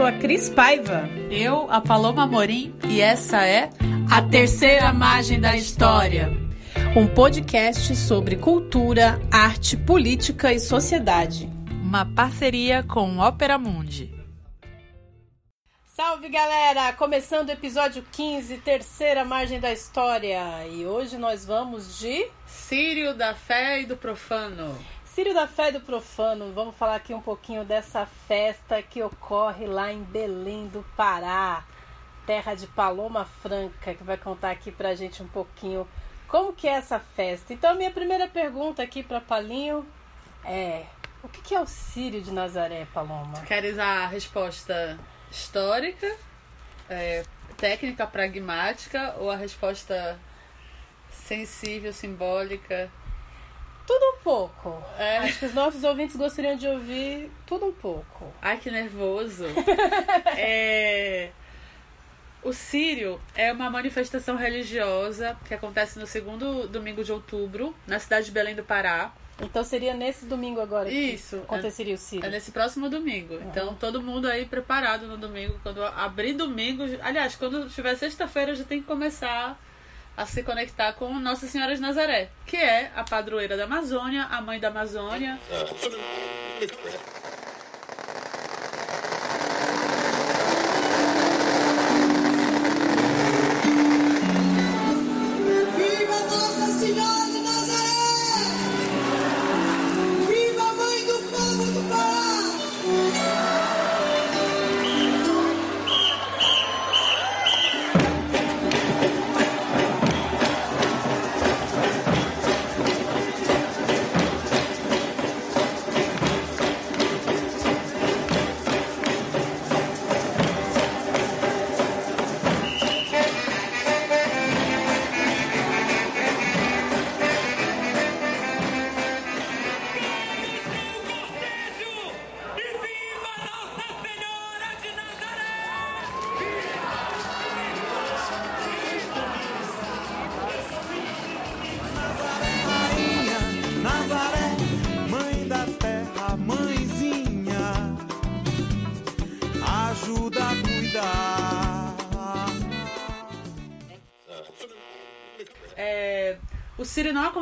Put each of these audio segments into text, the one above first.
sou a Cris Paiva. Eu, a Paloma Morim, e essa é A Terceira Margem da História. Um podcast sobre cultura, arte, política e sociedade. Uma parceria com Ópera Mundi. Salve galera! Começando o episódio 15, terceira margem da história. E hoje nós vamos de. Sírio da Fé e do Profano. Sírio da Fé do Profano. Vamos falar aqui um pouquinho dessa festa que ocorre lá em Belém do Pará, terra de Paloma Franca, que vai contar aqui pra gente um pouquinho como que é essa festa. Então, a minha primeira pergunta aqui para Palinho é: o que é o Sírio de Nazaré, Paloma? Queres a resposta histórica, é, técnica, pragmática ou a resposta sensível, simbólica? Tudo um pouco. É. Acho que os nossos ouvintes gostariam de ouvir tudo um pouco. Ai, que nervoso. é... O Sírio é uma manifestação religiosa que acontece no segundo domingo de outubro, na cidade de Belém do Pará. Então seria nesse domingo agora que Isso. aconteceria o Sírio. É nesse próximo domingo. Então, todo mundo aí preparado no domingo. Quando abrir domingo. Aliás, quando tiver sexta-feira, já tem que começar a se conectar com Nossa Senhora de Nazaré, que é a padroeira da Amazônia, a mãe da Amazônia.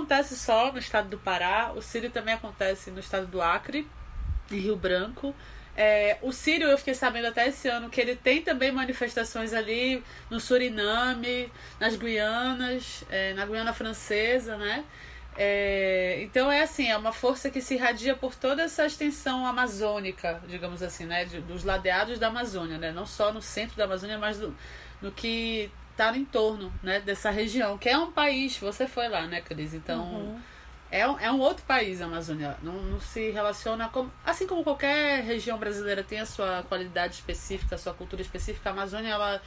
Acontece só no estado do Pará, o Sírio também acontece no estado do Acre e Rio Branco. É, o Sírio, eu fiquei sabendo até esse ano que ele tem também manifestações ali no Suriname, nas Guianas, é, na Guiana Francesa, né? É, então é assim, é uma força que se irradia por toda essa extensão amazônica, digamos assim, né? de- dos ladeados da Amazônia, né? Não só no centro da Amazônia, mas do, no que está no entorno né? dessa região, que é um país, você foi lá, né, Cris? Então. É um, é um outro país a Amazônia. Não, não se relaciona como. Assim como qualquer região brasileira tem a sua qualidade específica, a sua cultura específica, a Amazônia ela,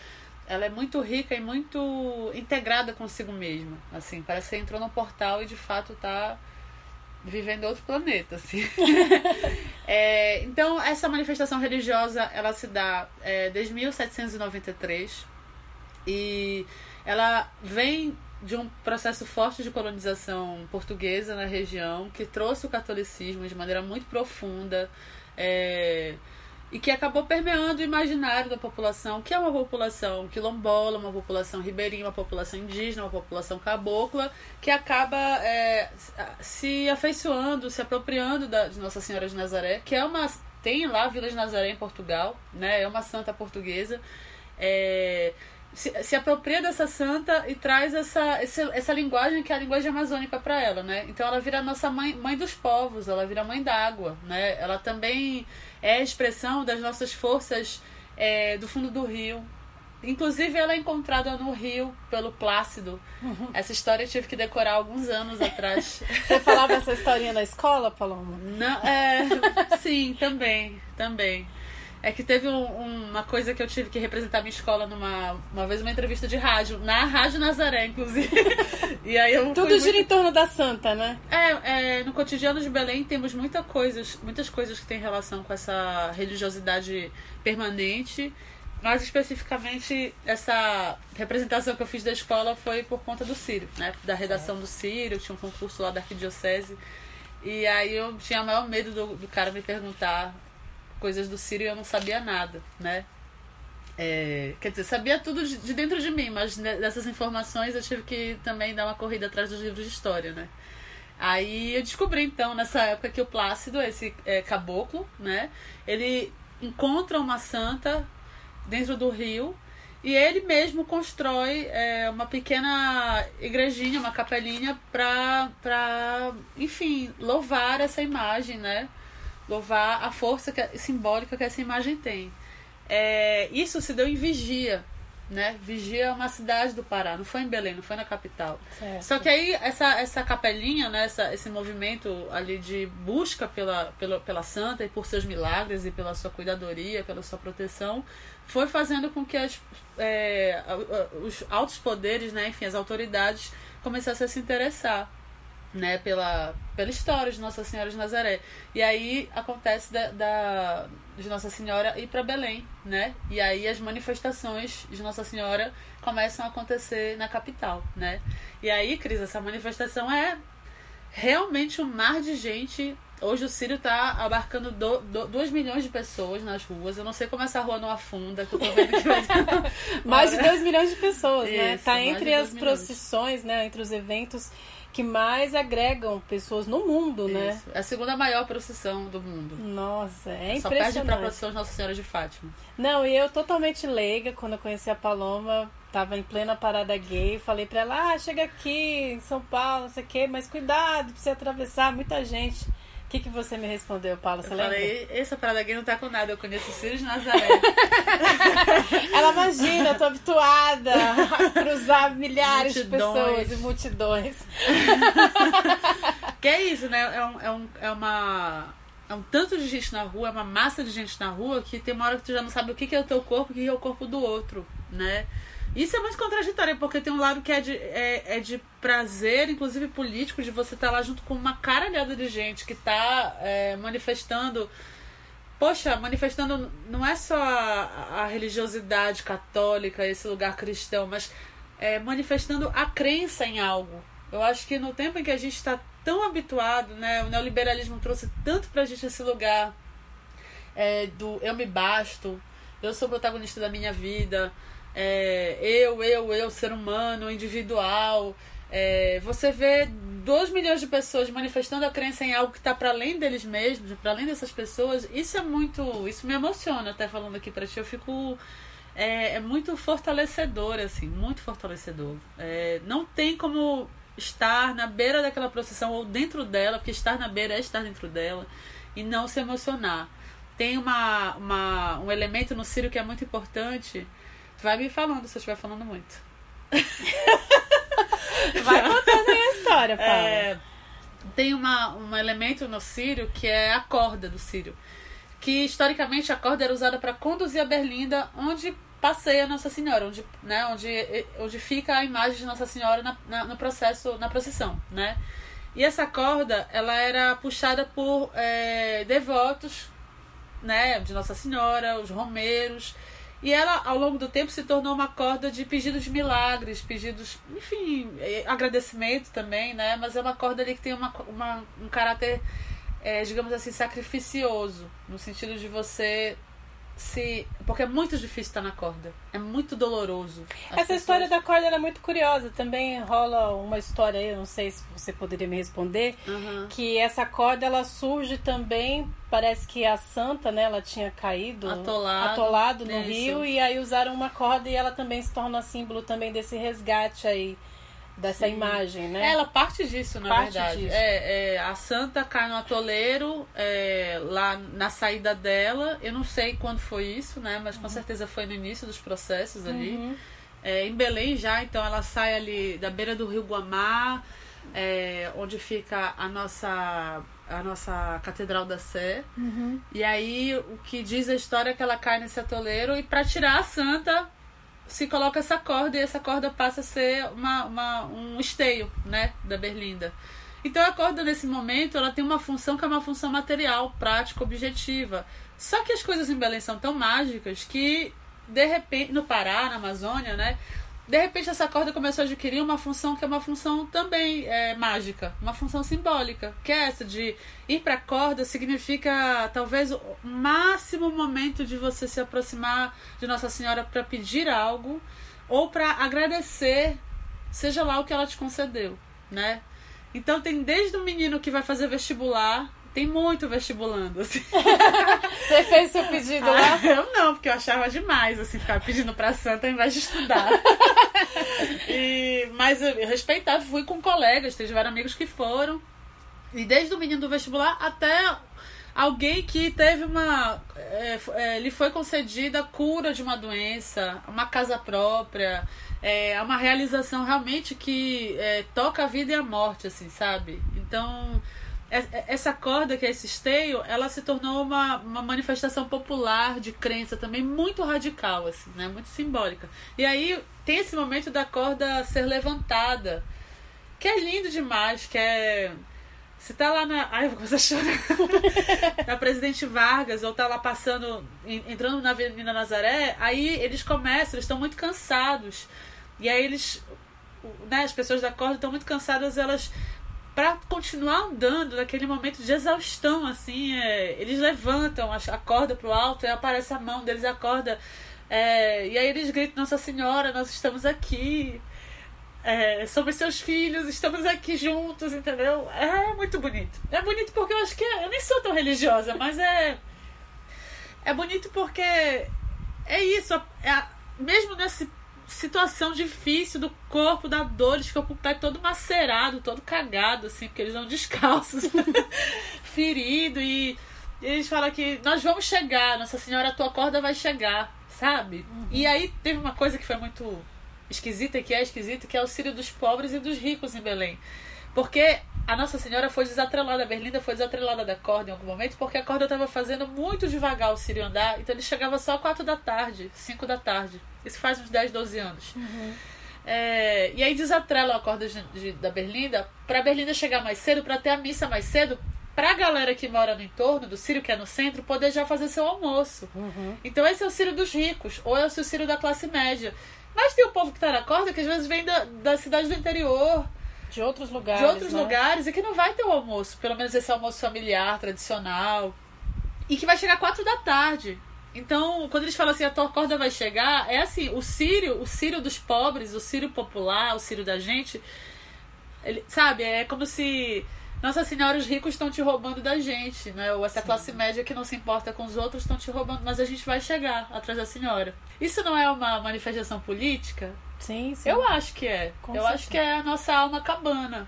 ela é muito rica e muito integrada consigo mesma. Assim, parece que entrou num portal e de fato está vivendo outro planeta. Assim. É, então, essa manifestação religiosa ela se dá é, desde 1793 e ela vem de um processo forte de colonização portuguesa na região que trouxe o catolicismo de maneira muito profunda é, e que acabou permeando o imaginário da população, que é uma população quilombola, uma população ribeirinha, uma população indígena, uma população cabocla, que acaba é, se afeiçoando, se apropriando da, de Nossa Senhora de Nazaré, que é uma tem lá a Vila de Nazaré em Portugal, né? É uma santa portuguesa. É, se, se apropria dessa santa e traz essa, essa, essa linguagem que é a linguagem amazônica para ela, né? Então ela vira a nossa mãe, mãe dos povos, ela vira mãe d'água, né? Ela também é a expressão das nossas forças é, do fundo do rio. Inclusive ela é encontrada no rio pelo Plácido. Essa história eu tive que decorar alguns anos atrás. Você falava essa historinha na escola, Paloma? Não, é, sim, também, também. É que teve um- um- uma coisa que eu tive que representar minha escola numa uma vez uma entrevista de rádio, na Rádio Nazaré, inclusive. e aí eu Tudo gira muito- em torno da santa, né? é, é, no cotidiano de Belém temos muita coisas, muitas coisas que têm relação com essa religiosidade permanente, mas especificamente essa representação que eu fiz da escola foi por conta do Sírio, né? Da redação do Sírio, tinha um concurso lá da Arquidiocese. E aí eu tinha o maior medo do, do cara me perguntar coisas do Sírio e eu não sabia nada, né? É, quer dizer, sabia tudo de, de dentro de mim, mas dessas informações eu tive que também dar uma corrida atrás dos livros de história, né? Aí eu descobri então nessa época que o Plácido, esse é, caboclo, né? Ele encontra uma santa dentro do rio e ele mesmo constrói é, uma pequena igrejinha, uma capelinha pra, pra, enfim, louvar essa imagem, né? Louvar a força que- simbólica que essa imagem tem. É, isso se deu em Vigia, né? Vigia é uma cidade do Pará, não foi em Belém, não foi na capital. Certo. Só que aí essa, essa capelinha, né, essa, esse movimento ali de busca pela, pela, pela santa e por seus milagres e pela sua cuidadoria, pela sua proteção, foi fazendo com que as, é, os altos poderes, né, enfim, as autoridades começassem a se interessar né, pela, pela história de Nossa Senhora de Nazaré. E aí acontece da, da- de Nossa Senhora ir para Belém, né? E aí as manifestações de Nossa Senhora começam a acontecer na capital, né? E aí, Cris, essa manifestação é realmente um mar de gente. Hoje o Sírio tá abarcando 2 milhões de pessoas nas ruas. Eu não sei como essa rua não afunda, que eu tô vendo que vai Mais de 2 milhões de pessoas, né? Isso, Tá entre as milhões. procissões, né? Entre os eventos que mais agregam pessoas no mundo, né? Isso. É a segunda maior procissão do mundo. Nossa, é Só perde pra impressionante. procissão de Nossa Senhora de Fátima. Não, e eu totalmente leiga, quando eu conheci a Paloma, tava em plena parada gay, falei pra ela, ah, chega aqui em São Paulo, não sei o quê, mas cuidado, precisa atravessar, muita gente. O que, que você me respondeu, Paulo? Você Eu lembra? falei, essa parada aqui não tá com nada. Eu conheço o Círio de Nazaré. Ela imagina, eu tô habituada a cruzar milhares de Multidões. pessoas e multidões. que é isso, né? É, um, é, um, é uma. É um tanto de gente na rua, é uma massa de gente na rua que tem uma hora que tu já não sabe o que que é o teu corpo e o que é o corpo do outro, né? Isso é muito contraditório, porque tem um lado que é de, é, é de prazer, inclusive político, de você estar lá junto com uma caralhada de gente que tá é, manifestando Poxa, manifestando não é só a, a religiosidade católica, esse lugar cristão, mas é, manifestando a crença em algo. Eu acho que no tempo em que a gente está tão habituado, né, o neoliberalismo trouxe tanto pra gente esse lugar é, do eu me basto, eu sou protagonista da minha vida, é, eu, eu, eu, ser humano, individual. É, você vê 2 milhões de pessoas manifestando a crença em algo que está para além deles mesmos, para além dessas pessoas. Isso é muito. Isso me emociona, até falando aqui para ti. Eu fico. É, é muito fortalecedor, assim, muito fortalecedor. É, não tem como estar na beira daquela procissão ou dentro dela, porque estar na beira é estar dentro dela, e não se emocionar. Tem uma, uma, um elemento no Círio que é muito importante. Vai me falando se eu estiver falando muito. Vai contando aí a história, Paulo. É, tem uma, um elemento no Sírio que é a corda do Sírio. Que historicamente a corda era usada para conduzir a Berlinda onde passeia Nossa Senhora, onde, né, onde, onde fica a imagem de Nossa Senhora na, na- no processo, na procissão, né? E essa corda, ela era puxada por é, devotos, né, de Nossa Senhora, os romeiros, e ela, ao longo do tempo, se tornou uma corda de pedidos de milagres, pedidos, enfim, eh, agradecimento também, né? Mas é uma corda ali que tem uma, uma- um caráter, eh, digamos assim, sacrificioso, no sentido de você se. Porque é muito difícil estar na corda. É muito doloroso. Essa história pessoas- da corda é muito curiosa. Também rola uma história aí, não sei se você poderia me responder, Aham. que essa corda ela surge também, parece que a santa, né, ela tinha caído, Atolado. atolado no Isso. rio e aí usaram uma corda e ela também se torna símbolo também desse resgate aí dessa imagem, né? Ela parte disso, na Parte verdade. disso. É, é, a santa cai no atoleiro é, lá na saída dela. Eu não sei quando foi isso, né? Mas com certeza foi no início dos processos ali. Uhum. É, em Belém já, então ela sai ali da beira do rio Guamá, é, onde fica a nossa, a nossa Catedral da Sé. E aí o que diz a história é que ela cai nesse atoleiro e para tirar a santa se coloca essa corda e essa corda passa a ser uma, uma- um esteio, né, da berlinda. Então a corda nesse momento ela tem uma função que é uma função material, prática, objetiva. Só que as coisas em Belém são tão mágicas que de repente no Pará, na Amazônia, né, de repente essa corda começou a adquirir uma função que é uma função também é, mágica, uma função simbólica, que é essa de ir para a corda significa talvez o máximo momento de você se aproximar de Nossa Senhora para pedir algo ou para agradecer, seja lá o que ela te concedeu, né? Então tem desde o menino que vai fazer vestibular, tem muito vestibulando, assim. Você fez seu pedido lá? Ah, eu não, porque eu achava demais, assim, ficar pedindo pra santa ao invés de estudar. e, mas eu respeitava, fui com colegas, tiveram amigos que foram. E desde o menino do vestibular até alguém que teve uma. É, é, lhe foi concedida a cura de uma doença, uma casa própria, é, uma realização realmente que é, toca a vida e a morte, assim, sabe? Então essa corda que é esse esteio, ela se tornou uma, uma manifestação popular de crença também muito radical, assim, né? Muito simbólica. E aí tem esse momento da corda ser levantada, que é lindo demais, que é... Você tá lá na... Ai, eu vou começar a chorar. na Presidente Vargas, ou tá lá passando, entrando na Avenida Nazaré, aí eles começam, eles estão muito cansados. E aí eles... Né, as pessoas da corda estão muito cansadas, elas para continuar andando naquele momento de exaustão, assim, é, eles levantam a, corda pro alto e aparece a mão deles, a corda. É, e aí eles gritam, Nossa Senhora, nós estamos aqui. É, somos seus filhos, estamos aqui juntos, entendeu? É muito bonito. É bonito porque eu acho que é, eu nem sou tão religiosa, mas é é bonito porque é isso, é, mesmo nesse situação difícil do corpo, da dor, eles ficam com o pé todo macerado, todo cagado, assim, porque eles vão descalços, ferido, e, e eles falam que nós vamos chegar, Nossa Senhora, a tua corda vai chegar, sabe? Uhum. E aí teve uma coisa que foi muito esquisita, que é esquisita, que é o Sírio dos pobres e dos ricos em Belém. Porque a Nossa Senhora foi desatrelada, a Berlinda foi desatrelada da corda em algum momento, porque a corda estava fazendo muito devagar o Sírio andar, então ele chegava só às 4 da tarde, 5 da tarde. Isso faz uns 10, 12 anos. Uhum. É, e aí desatrelam a corda de, de, da Berlinda para a Berlinda chegar mais cedo, para ter a missa mais cedo, para a galera que mora no entorno do Sírio, que é no centro, poder já fazer seu almoço. Uhum. Então esse é o Sírio dos ricos, ou é o Sírio da classe média. Mas tem o povo que está na corda que às vezes vem da, da cidade do interior de outros lugares. De outros né? lugares e que não vai ter o almoço, pelo menos esse almoço familiar, tradicional. E que vai chegar quatro da tarde. Então, quando eles falam assim, a tua corda vai chegar, é assim, o sírio, o sírio dos pobres, o sírio popular, o sírio da gente, ele, sabe, é como se nossa Senhora, os ricos estão te roubando da gente, né? Ou essa Sim. classe média que não se importa com os outros estão te roubando, mas a gente vai chegar atrás da Senhora. Isso não é uma manifestação política? Sim, sim. Eu acho que é. Com eu certeza. acho que é a nossa alma cabana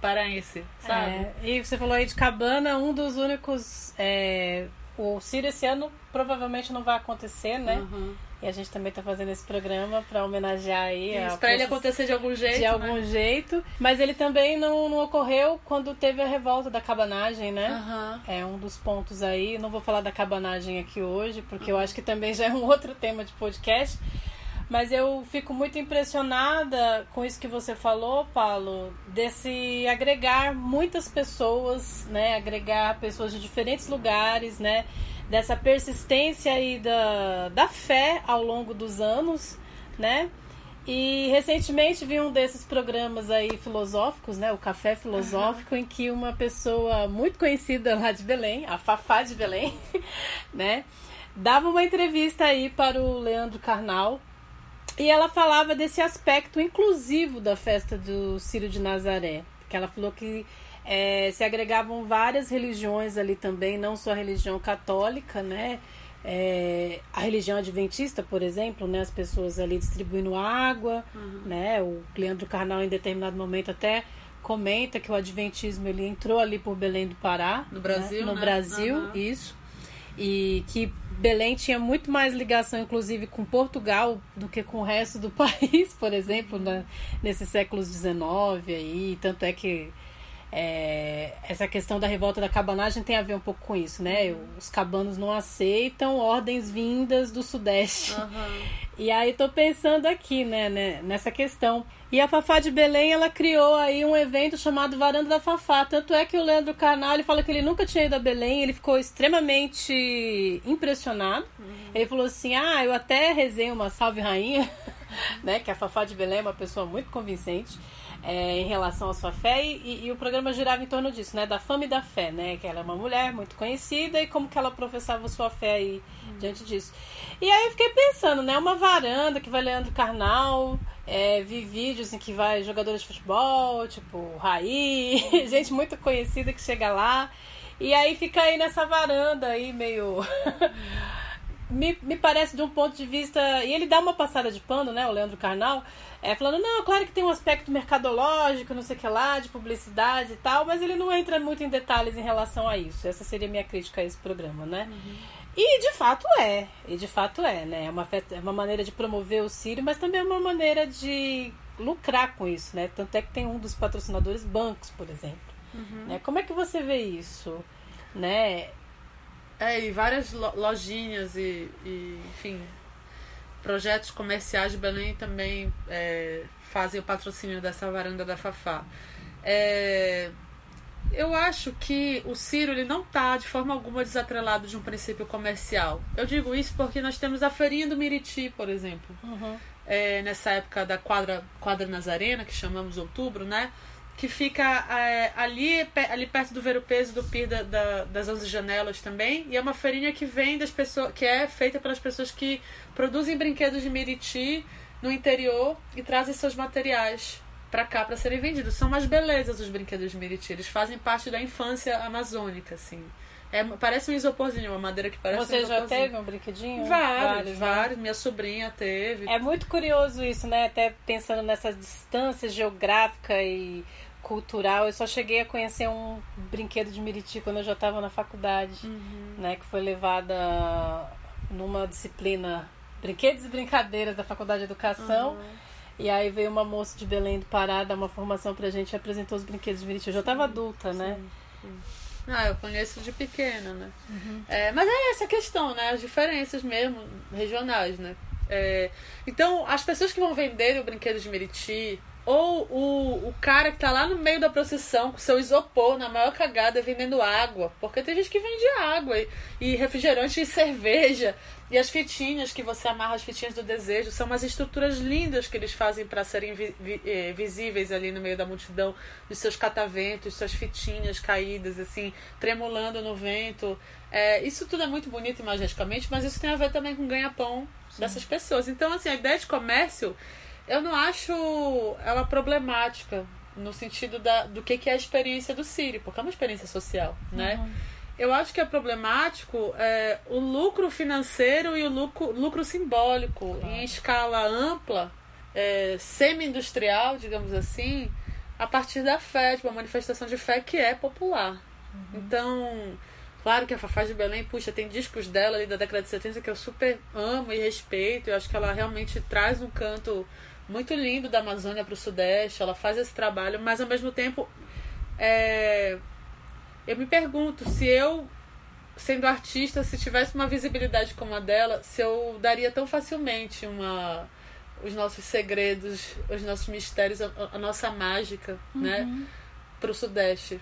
paraense, sabe? É, e você falou aí de cabana, um dos únicos. É, o Ciro esse ano provavelmente não vai acontecer, né? Uhum. E a gente também está fazendo esse programa para homenagear aí. Para ele acontecer de algum jeito. De né? algum jeito. Mas ele também não, não ocorreu quando teve a revolta da cabanagem, né? Uhum. É um dos pontos aí. Não vou falar da cabanagem aqui hoje, porque uhum. eu acho que também já é um outro tema de podcast. Mas eu fico muito impressionada com isso que você falou, Paulo, desse agregar muitas pessoas, né? Agregar pessoas de diferentes lugares, né? dessa persistência aí da, da fé ao longo dos anos, né? E recentemente vi um desses programas aí filosóficos, né? O Café Filosófico, uhum. em que uma pessoa muito conhecida lá de Belém, a Fafá de Belém, né? Dava uma entrevista aí para o Leandro Carnal. E ela falava desse aspecto inclusivo da festa do Círio de Nazaré. Que ela falou que é, se agregavam várias religiões ali também, não só a religião católica, né? É, a religião adventista, por exemplo, né? As pessoas ali distribuindo água, uhum. né? O Leandro Carnal em determinado momento até comenta que o adventismo ele entrou ali por Belém do Pará, no Brasil, né? no né? Brasil, uhum. isso, e que Belém tinha muito mais ligação, inclusive, com Portugal do que com o resto do país, por exemplo, né? nesses séculos XIX aí, tanto é que é, essa questão da revolta da cabanagem tem a ver um pouco com isso, né? Os cabanos não aceitam ordens vindas do Sudeste. Uhum. E aí tô pensando aqui, né, né, nessa questão. E a Fafá de Belém, ela criou aí um evento chamado Varanda da Fafá. Tanto é que o Leandro Carnal, ele fala que ele nunca tinha ido a Belém, ele ficou extremamente impressionado. Uhum. Ele falou assim, ah, eu até rezei uma salve rainha né? Que a Fafá de Belém é uma pessoa muito convincente é, em relação à sua fé e, e, o programa girava em torno disso, né? Da fama e da fé, né? Que ela é uma mulher muito conhecida e como que ela professava sua fé aí diante disso. E aí eu fiquei pensando, né? Uma varanda que vai Leandro Carnal, é, vi vídeos em que vai jogadores de futebol, tipo Raí, gente muito conhecida que chega lá. E aí fica aí nessa varanda aí meio. Me, me parece de um ponto de vista. E ele dá uma passada de pano, né? O Leandro Carnal. É, falando, não, claro que tem um aspecto mercadológico, não sei o que lá, de publicidade e tal, mas ele não entra muito em detalhes em relação a isso. Essa seria a minha crítica a esse programa, né? Uhum. E de fato é, e de fato é, né? É uma, é uma maneira de promover o Sírio, mas também é uma maneira de lucrar com isso, né? Tanto é que tem um dos patrocinadores bancos, por exemplo. Uhum. Né? Como é que você vê isso? Né? É, e várias lojinhas e, e enfim, projetos comerciais de Belém também é, fazem o patrocínio dessa varanda da Fafá. É, eu acho que o Ciro ele não está de forma alguma desatrelado de um princípio comercial. Eu digo isso porque nós temos a feirinha do Miriti, por exemplo. Uhum. É, nessa época da quadra, quadra Nazarena, que chamamos outubro, né? Que fica é, ali, ali perto do Ver o Peso do Pir da, da, das 11 Janelas também. E é uma feirinha que vem das pessoas, que é feita pelas pessoas que produzem brinquedos de Miriti no interior e trazem seus materiais para cá para serem vendidos. São umas belezas os brinquedos de Miriti. Eles fazem parte da infância amazônica, assim. É, parece um isoporzinho, uma madeira que parece Você um já teve um brinquedinho? Vários, vários. Né? vários. Minha sobrinha teve. É muito curioso isso, né? Até pensando nessa distância geográfica e cultural. Eu só cheguei a conhecer um brinquedo de Miriti quando eu já estava na faculdade, uhum. né? Que foi levada numa disciplina Brinquedos e Brincadeiras da Faculdade de Educação. Uhum. E aí veio uma moça de Belém do Pará dar uma formação pra gente e apresentou os brinquedos de Miriti. Eu já estava adulta, né? Sim, sim. Ah, eu conheço de pequena, né? Uhum. É, mas é essa questão, né? As diferenças mesmo, regionais, né? É, então, as pessoas que vão vender o brinquedo de Meriti, ou o, o cara que tá lá no meio da procissão com seu isopor na maior cagada vendendo água. Porque tem gente que vende água e, e refrigerante e cerveja. E as fitinhas que você amarra, as fitinhas do desejo, são umas estruturas lindas que eles fazem para serem vi, vi, eh, visíveis ali no meio da multidão, dos seus cataventos, suas fitinhas caídas, assim, tremulando no vento. É, isso tudo é muito bonito imageticamente, mas isso tem a ver também com ganha-pão dessas pessoas. Então, assim, a ideia de comércio, eu não acho ela problemática no sentido da, do que, que é a experiência do Siri, porque é uma experiência social, né? Uhum. Eu acho que é problemático é, o lucro financeiro e o lucro, lucro simbólico claro. em escala ampla, é, semi-industrial, digamos assim, a partir da fé, de uma manifestação de fé que é popular. Uhum. Então, claro que a Fafá de Belém, puxa, tem discos dela ali da década de 70 que eu super amo e respeito. Eu acho que ela realmente traz um canto muito lindo da Amazônia para o Sudeste. Ela faz esse trabalho, mas ao mesmo tempo. É, eu me pergunto se eu, sendo artista, se tivesse uma visibilidade como a dela, se eu daria tão facilmente uma os nossos segredos, os nossos mistérios, a, a nossa mágica, né, uhum. né, pro Sudeste.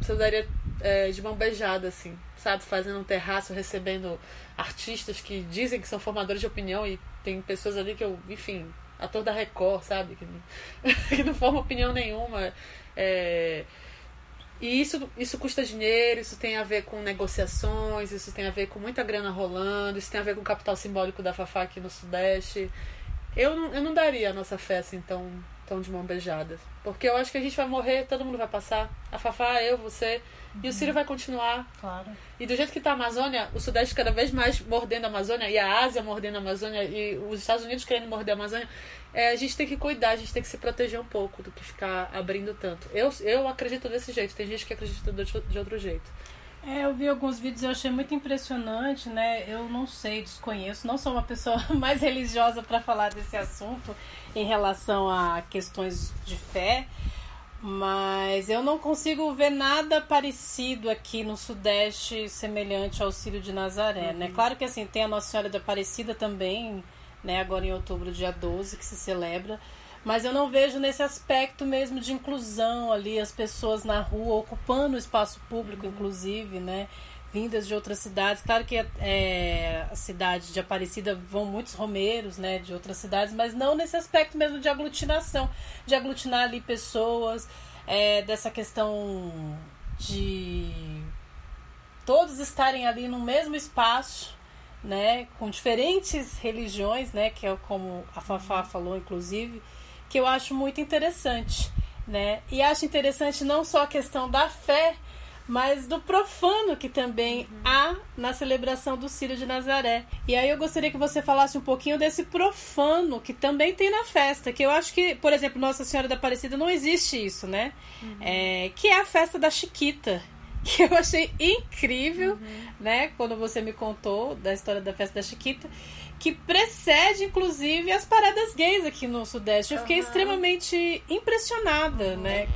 Se eu daria é, de mão beijada, assim, sabe, fazendo um terraço, recebendo artistas que dizem que são formadores de opinião e tem pessoas ali que eu, enfim, ator da Record, sabe, que não, que não forma opinião nenhuma. É, e isso, isso custa dinheiro, isso tem a ver com negociações, isso tem a ver com muita grana rolando, isso tem a ver com o capital simbólico da Fafá aqui no Sudeste. Eu não, eu não daria a nossa fé assim tão, tão de mão beijada. Porque eu acho que a gente vai morrer, todo mundo vai passar. A Fafá, eu, você. Uhum. E o Ciro vai continuar. Claro. E do jeito que está a Amazônia, o Sudeste cada vez mais mordendo a Amazônia, e a Ásia mordendo a Amazônia, e os Estados Unidos querendo morder a Amazônia é, a gente tem que cuidar, a gente tem que se proteger um pouco do que ficar abrindo tanto. Eu, eu acredito desse jeito, tem gente que acredita de outro jeito. É, eu vi alguns vídeos e achei muito impressionante, né? Eu não sei, desconheço, não sou uma pessoa mais religiosa para falar desse assunto em relação a questões de fé, mas eu não consigo ver nada parecido aqui no Sudeste semelhante ao Círio de Nazaré, né? uhum. né? Claro que assim, tem a Nossa Senhora da Aparecida também, né, agora em outubro, dia 12, que se celebra. Mas eu não vejo nesse aspecto mesmo de inclusão ali, as pessoas na rua ocupando o espaço público, inclusive, né? vindas de outras cidades. Claro que é, a cidade de Aparecida vão muitos romeiros, né, de outras cidades, mas não nesse aspecto mesmo de aglutinação, de aglutinar ali pessoas, é, dessa questão de todos estarem ali no mesmo espaço, né, com diferentes religiões, né, que é como a Fafá falou, inclusive, que eu acho muito interessante, né, e acho interessante não só a questão da fé, mas do profano que também uhum. há na celebração do Círio de Nazaré. E aí eu gostaria que você falasse um pouquinho desse profano que também tem na festa, que eu acho que, por exemplo, Nossa Senhora da Aparecida não existe isso, né? Uhum. É, que é a festa da Chiquita. Que eu achei incrível, uhum. né? Quando você me contou da história da festa da Chiquita que precede, inclusive, as paradas gays aqui no Sudeste. Eu fiquei extremamente impressionada, né?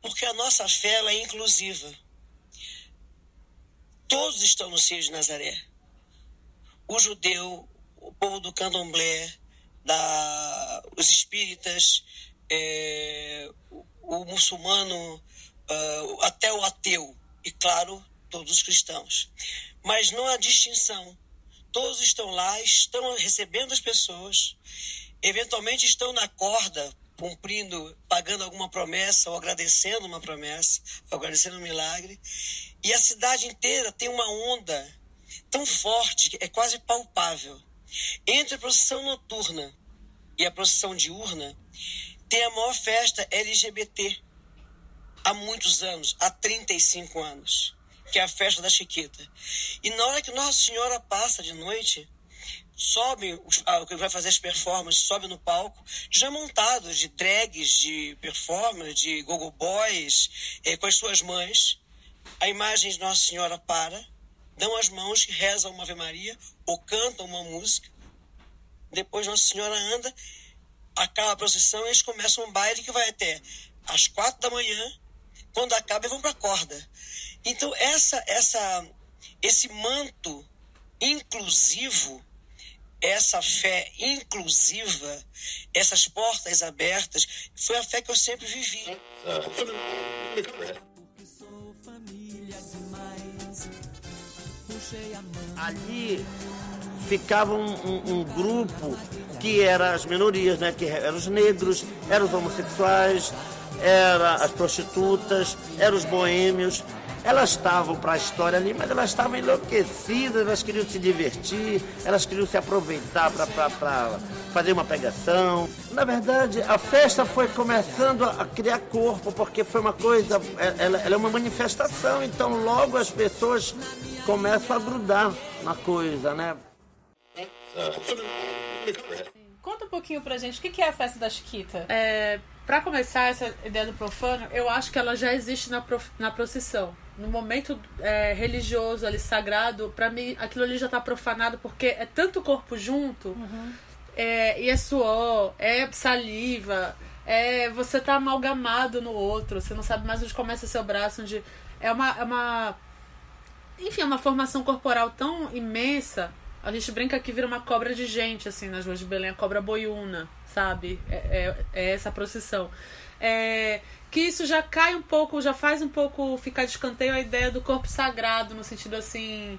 porque a nossa fé ela é inclusiva. Todos estão no Cio de Nazaré. O judeu, o povo do candomblé, da, os espíritas, é, o, o, muçulmano, uh, até o ateu, e claro, todos os cristãos. Mas não há distinção. Todos estão lá, estão recebendo as pessoas, eventualmente estão na corda cumprindo, pagando alguma promessa ou agradecendo uma promessa, agradecendo um milagre. E a cidade inteira tem uma onda tão forte que é quase palpável. Entre a procissão noturna e a procissão diurna, tem a maior festa LGBT há muitos anos, há 35 anos, que é a festa da Chiquita. E na hora que Nossa Senhora passa de noite, sobe, o que vai fazer as performances, sobe no palco, já montados de drags, de performance, de gogo boys, eh, com as suas mães. A imagem de Nossa Senhora para, dão as mãos, rezam uma Ave Maria ou cantam uma música. Depois Nossa Senhora anda, acaba a procissão e eles começam um baile que vai até às quatro da manhã. Quando acaba, vão para a corda. Então, essa, essa, esse manto inclusivo essa fé inclusiva, essas portas abertas, foi a fé que eu sempre vivi. Ali ficava um, um, um, grupo que era as minorias, né? que eram os negros, eram os homossexuais, eram as prostitutas, eram os boêmios, elas estavam para a história ali, mas elas estavam enlouquecidas, elas queriam se divertir, elas queriam se aproveitar para fazer uma pegação. Na verdade, a festa foi começando a criar corpo, porque foi uma coisa, é, ela, ela é uma manifestação, então logo as pessoas começam a grudar na coisa, né? Conta um pouquinho pra gente, o que é a festa da Chiquita? É, para começar essa ideia do profano, eu acho que ela já existe na, prof, na procissão no momento é, religioso ali, sagrado, para mim aquilo ali já tá profanado porque é tanto corpo junto, uhum. é, e é suor, é saliva, é você tá amalgamado no outro, você não sabe mais onde começa seu braço, onde. É uma. É uma enfim, é uma formação corporal tão imensa. A gente brinca que vira uma cobra de gente, assim, nas ruas de Belém, a cobra boiuna, sabe? É, é, é essa procissão. É, que isso já cai um pouco, já faz um pouco ficar de escanteio a ideia do corpo sagrado, no sentido assim.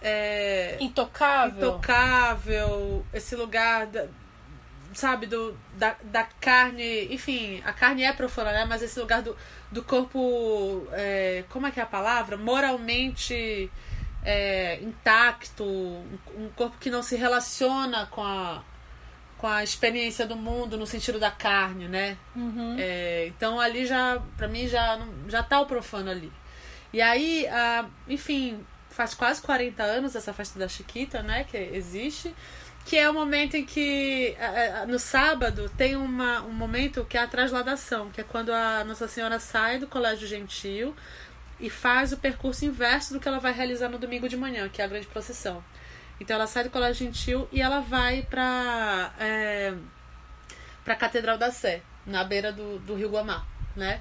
É, intocável. Intocável, esse lugar, da, sabe, do, da, da carne. Enfim, a carne é profana, né? Mas esse lugar do, do corpo. É, como é que é a palavra? Moralmente é, intacto, um, um corpo que não se relaciona com a com a experiência do mundo no sentido da carne, né? Uhum. É, então ali já, para mim, já, já tá o profano ali. E aí, ah, enfim, faz quase 40 anos essa festa da Chiquita, né? Que existe. Que é o momento em que, no sábado, tem uma, um momento que é a trasladação, que é quando a Nossa Senhora sai do Colégio Gentil e faz o percurso inverso do que ela vai realizar no domingo de manhã, que é a grande procissão. Então ela sai do Colégio Gentil e ela vai para é, para a Catedral da Sé, na beira do, do Rio Guamá, né?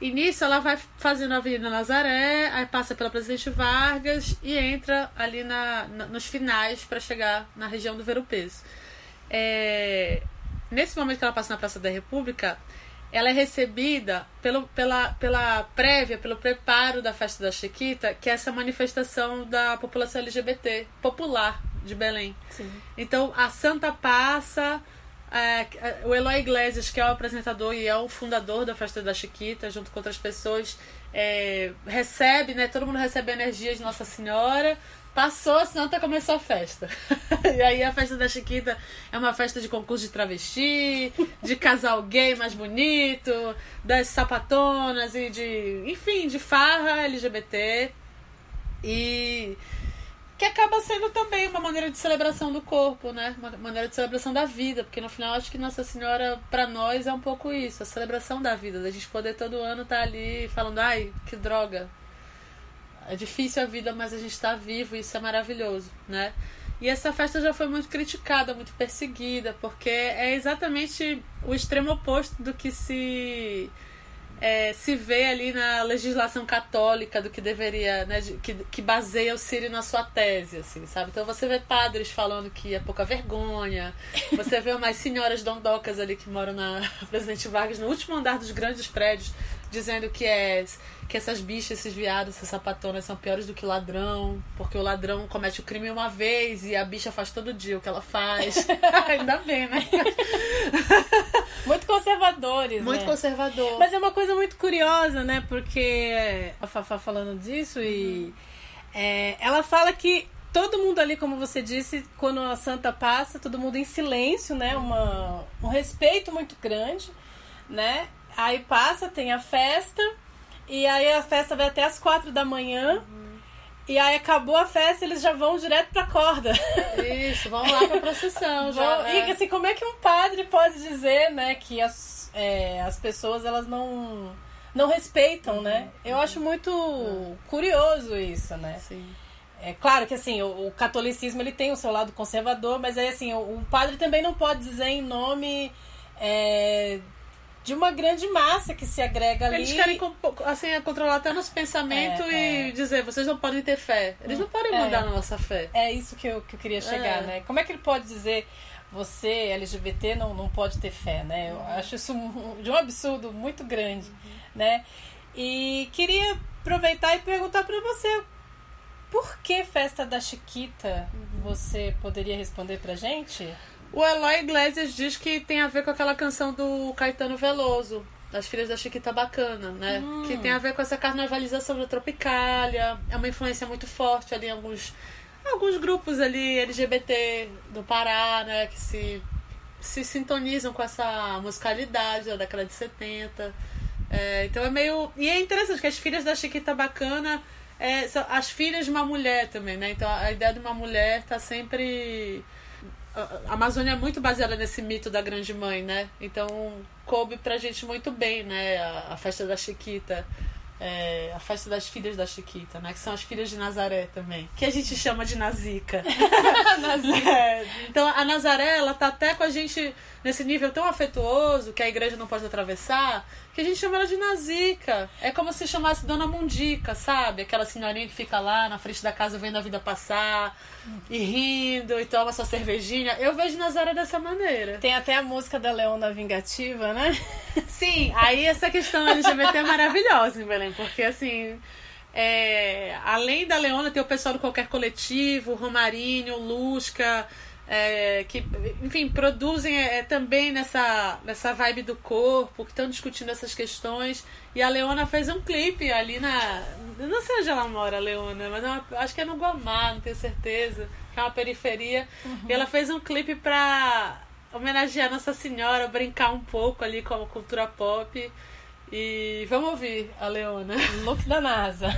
E nisso ela vai fazendo a Avenida Nazaré, aí passa pela Presidente Vargas e entra ali na, na nos finais para chegar na região do Ver Peso. É, nesse momento que ela passa na Praça da República, ela é recebida pelo, pela, pela prévia, pelo preparo da festa da Chiquita, que é essa manifestação da população LGBT popular de Belém. Sim. Então a Santa passa, é, o Eloy Iglesias, que é o apresentador e é o fundador da festa da Chiquita, junto com outras pessoas, é, recebe, né? Todo mundo recebe energia de Nossa Senhora. Passou a Santa, começou a festa. e aí a festa da Chiquita é uma festa de concurso de travesti, de casal gay mais bonito, das sapatonas e de, enfim, de farra LGBT. E que acaba sendo também uma maneira de celebração do corpo, né? Uma maneira de celebração da vida, porque no final acho que Nossa Senhora para nós é um pouco isso, a celebração da vida, da gente poder todo ano estar ali falando, ai, que droga. É difícil a vida, mas a gente está vivo e isso é maravilhoso, né? E essa festa já foi muito criticada, muito perseguida, porque é exatamente o extremo oposto do que se é, se vê ali na legislação católica do que deveria, né, de- que, que baseia o Sírio na sua tese, assim, sabe? Então você vê padres falando que é pouca vergonha, você vê umas senhoras dondocas ali que moram na Presidente Vargas, no último andar dos grandes prédios, dizendo que é que essas bichas, esses viados, essas sapatonas são piores do que ladrão, porque o ladrão comete o crime uma vez e a bicha faz todo dia o que ela faz. Ainda bem, né? Muito conservadores, Muito né? conservador. Mas é uma coisa muito curiosa, né? Porque a Fafá falando disso e é, ela fala que todo mundo ali, como você disse, quando a santa passa, todo mundo em silêncio, né? Uma, um respeito muito grande, né? Aí passa, tem a festa e aí a festa vai até as quatro da manhã. E aí acabou a festa, eles já vão direto pra corda. Isso, vamos lá pra procissão. Já, Vão- é. E assim, como é que um padre pode dizer, né, que as, é, as pessoas elas não não respeitam, né? Eu acho muito curioso isso, né? Sim. É claro que assim, o, o catolicismo ele tem o seu lado conservador, mas aí assim, o, o padre também não pode dizer em nome é, de uma grande massa que se agrega ali. Eles querem assim, é, controlar até nosso pensamento É, e dizer, vocês não podem ter fé. Eles não podem É. mandar na nossa fé. É isso que eu, que eu queria chegar, É. né? Como é que ele pode dizer você, LGBT, não, não pode ter fé, né? Eu acho isso um- de um absurdo muito grande, né? E queria aproveitar e perguntar pra você por que festa da Chiquita? Você poderia responder pra gente? O Eloy Iglesias diz que tem a ver com aquela canção do Caetano Veloso, das Filhas da Chiquita Bacana, né? Hum. Que tem a ver com essa carnavalização da Tropicália. É uma influência muito forte ali em alguns, alguns grupos ali LGBT do Pará, né? Que se, se sintonizam com essa musicalidade da década de 70. É, então é meio. E é interessante que as filhas da Chiquita Bacana é, são as filhas de uma mulher também, né? Então a ideia de uma mulher tá sempre. A Amazônia é muito baseada nesse mito da grande mãe, né? Então coube pra gente muito bem, né? A, a festa da Chiquita. é, a festa das filhas da Chiquita, né? Que são as filhas de Nazaré também. Que a gente chama de Nazica. É, então a Nazaré, ela tá até com a gente nesse nível tão afetuoso que a igreja não pode atravessar, que a gente chama ela de Nazica. É como se chamasse Dona Mundica, sabe? Aquela senhorinha que fica lá na frente da casa vendo a vida passar e rindo e toma sua cervejinha. Eu vejo Nazaré dessa maneira. Tem até a música da Leona Vingativa, né? Sim, aí essa questão LGBT é maravilhosa em Belém, porque assim. é, além da Leona, tem o pessoal do Qualquer Coletivo, Romarinho, Lusca, é, que, enfim, produzem é, também nessa, nessa vibe do corpo, que estão discutindo essas questões. E a Leona fez um clipe ali na. Não sei onde ela mora, a Leona, mas não, acho que é no Guamá, não tenho certeza, que é uma periferia. E ela fez um clipe pra homenagear Nossa Senhora, brincar um pouco ali com a cultura pop. E vamos ouvir a Leona. Look da NASA.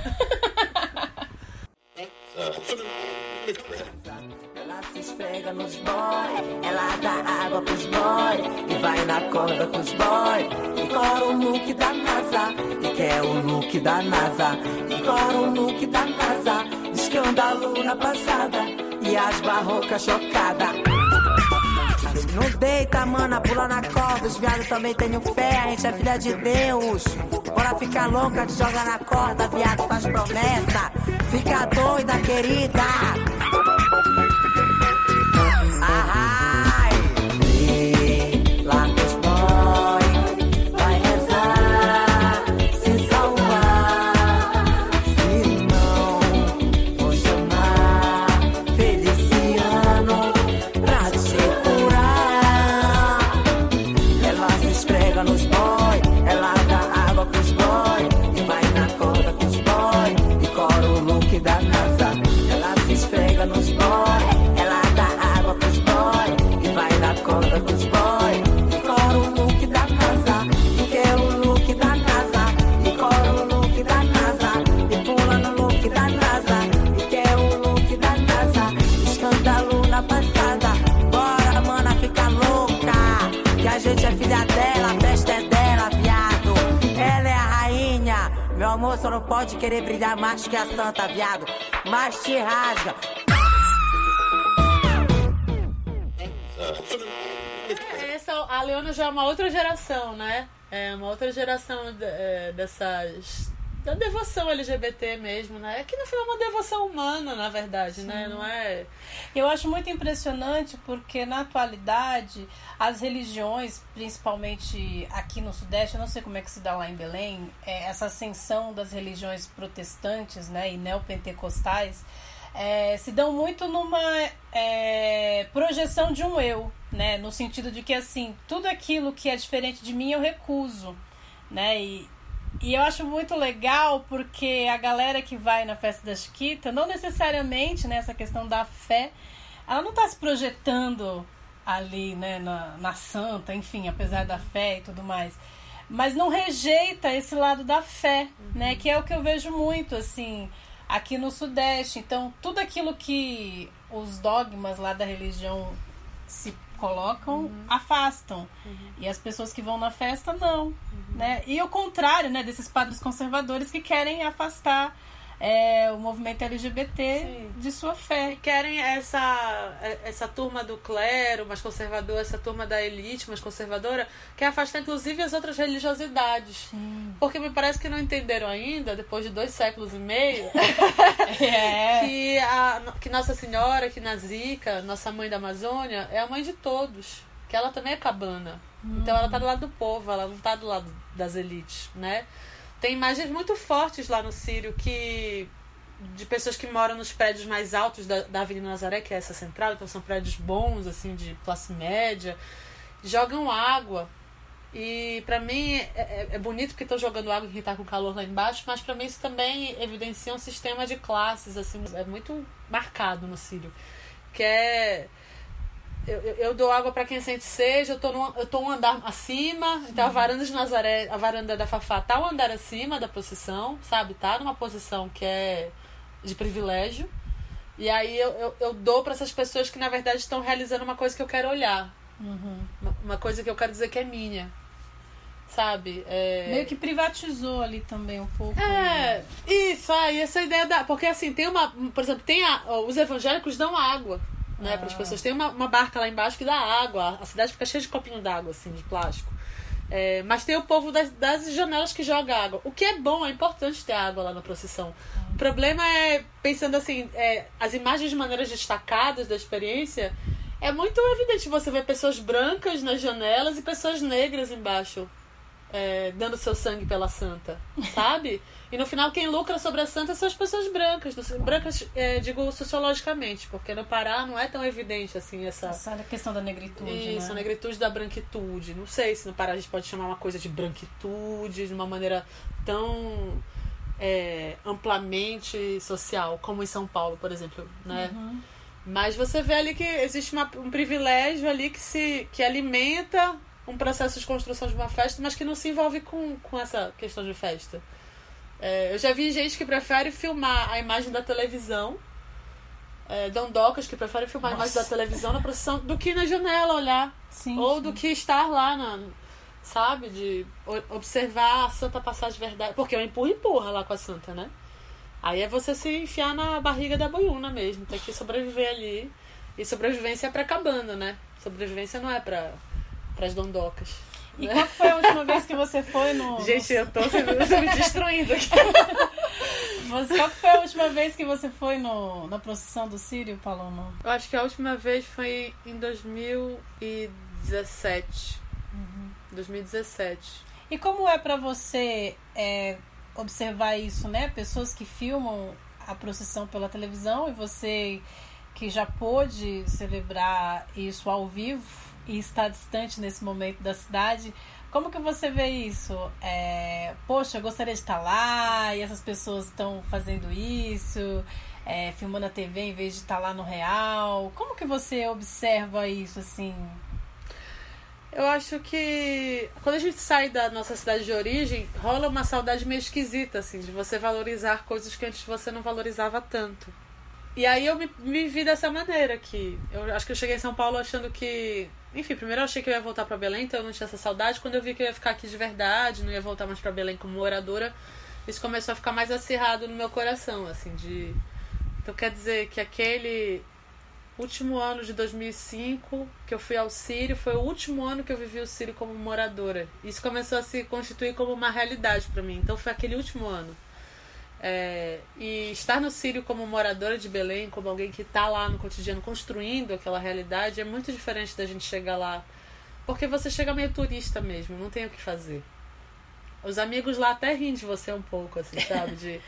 Ela se esfrega nos boy, ela dá água pros boy e vai na corda com os boy. E cora o look da NASA, e quer o look da NASA. E cora o look da NASA, escândalo na passada e as barrocas chocadas. Não deita, mana, pula na corda. Os viados também tenho fé, a gente é filha de Deus. Bora ficar louca, te joga na corda, viado faz promessa. Fica doida, querida. Pode querer brilhar mais que a santa, viado. Mas te rasga. É, Essa, a Leona já é uma outra geração, né? É uma outra geração é, dessas. Da devoção LGBT mesmo, né? É que no final é uma devoção humana, na verdade, né? Não é. Eu acho muito impressionante porque na atualidade as religiões, principalmente aqui no Sudeste, eu não sei como é que se dá lá em Belém, é, essa ascensão das religiões protestantes né, e neopentecostais é, se dão muito numa é, projeção de um eu, né? No sentido de que assim, tudo aquilo que é diferente de mim eu recuso, né? E, e eu acho muito legal porque a galera que vai na festa da Chiquita, não necessariamente nessa questão da fé, ela não está se projetando ali, né, na, na santa, enfim, apesar da fé e tudo mais. Mas não rejeita esse lado da fé, né? Que é o que eu vejo muito, assim, aqui no Sudeste. Então, tudo aquilo que os dogmas lá da religião se colocam, afastam. E as pessoas que vão na festa, não. Né? E o contrário, né, desses padres conservadores que querem afastar é, o movimento LGBT Sim. de sua fé. Querem essa, essa turma do clero mais conservador, essa turma da elite mais conservadora, quer afastar inclusive as outras religiosidades. Porque me parece que não entenderam ainda, depois de dois séculos e meio, É. que, a, que Nossa Senhora, que Nazica, nossa mãe da Amazônia, é a mãe de todos. Que ela também é cabana. Então ela tá do lado do povo, ela não tá do lado das elites, né? Tem imagens muito fortes lá no Sírio que de pessoas que moram nos prédios mais altos da, da Avenida Nazaré, que é essa central, então são prédios bons, assim, de classe média, jogam água. E pra mim é, é- é bonito porque estão jogando água que tá com calor lá embaixo, mas pra mim isso também evidencia um sistema de classes, assim, é muito marcado no Sírio. Que é. Eu, eu- dou água pra quem sente sede, eu tô, num, eu tô um andar acima, então a varanda de Nazaré, a varanda da Fafá tá um andar acima da procissão, sabe? Tá numa posição que é de privilégio. E aí eu, eu, eu dou pra essas pessoas que na verdade estão realizando uma coisa que eu quero olhar. Uma, uma coisa que eu quero dizer que é minha. Sabe? É... Meio que privatizou ali também um pouco. É, isso, aí essa ideia da. Porque assim, tem uma. Por exemplo, tem a, os evangélicos dão água, né, para as pessoas. Tem uma, uma barca lá embaixo que dá água. A cidade fica cheia de copinho d'água, assim, de plástico. É, mas tem o povo das, das janelas que joga água. O que é bom, é importante ter água lá na procissão. O problema é, pensando assim, é, as imagens de maneiras destacadas da experiência, é muito evidente você ver pessoas brancas nas janelas e pessoas negras embaixo é, dando seu sangue pela santa, sabe? E no final quem lucra sobre a santa são as pessoas brancas. Brancas, é, digo sociologicamente, porque no Pará não é tão evidente assim essa. Essa questão da negritude, Isso, a né? negritude da branquitude. Não sei se no Pará a gente pode chamar uma coisa de branquitude de uma maneira tão é, amplamente social, como em São Paulo, por exemplo, né? Mas você vê ali que existe uma- um privilégio ali que se que alimenta um processo de construção de uma festa, mas que não se envolve com, com essa questão de festa. É, eu já vi gente que prefere filmar a imagem da televisão, é, dondocas que preferem filmar a imagem da televisão na procissão do que na janela olhar. Sim, Ou sim. do que estar lá, na, sabe? De observar a santa passar de verdade. Porque eu empurro, empurra lá com a santa, né? Aí é você se enfiar na barriga da boiuna mesmo. Tem que sobreviver ali. E sobrevivência é pra cabana, né? Sobrevivência não é pra, pras dondocas. E qual foi a última vez que você foi no. Gente, eu tô, tô me destruindo aqui. Você, qual foi a última vez que você foi no, na procissão do Sírio, Paloma? Eu acho que a última vez foi em 2017. 2017. E como é pra você é, observar isso, né? Pessoas que filmam a procissão pela televisão e você que já pôde celebrar isso ao vivo e está distante nesse momento da cidade, como que você vê isso? É, poxa, eu gostaria de estar lá e essas pessoas estão fazendo isso, é, filmando a TV em vez de estar lá no real. Como que você observa isso assim? Eu acho que quando a gente sai da nossa cidade de origem, rola uma saudade meio esquisita, assim, de você valorizar coisas que antes você não valorizava tanto. E aí eu me, me vi dessa maneira que eu acho que eu cheguei em São Paulo achando que, enfim, primeiro eu achei que eu ia voltar pra Belém, então eu não tinha essa saudade. Quando eu vi que eu ia ficar aqui de verdade, não ia voltar mais pra Belém como moradora, isso começou a ficar mais acirrado no meu coração, assim, de. Então quer dizer que aquele último ano de 2005 que eu fui ao Sírio foi o último ano que eu vivi o Sírio como moradora. Isso começou a se constituir como uma realidade para mim. Então foi aquele último ano. É, e estar no Sírio como moradora de Belém, como alguém que está lá no cotidiano construindo aquela realidade, é muito diferente da gente chegar lá. Porque você chega meio turista mesmo, não tem o que fazer. Os amigos lá até riem de você um pouco, assim, sabe? De,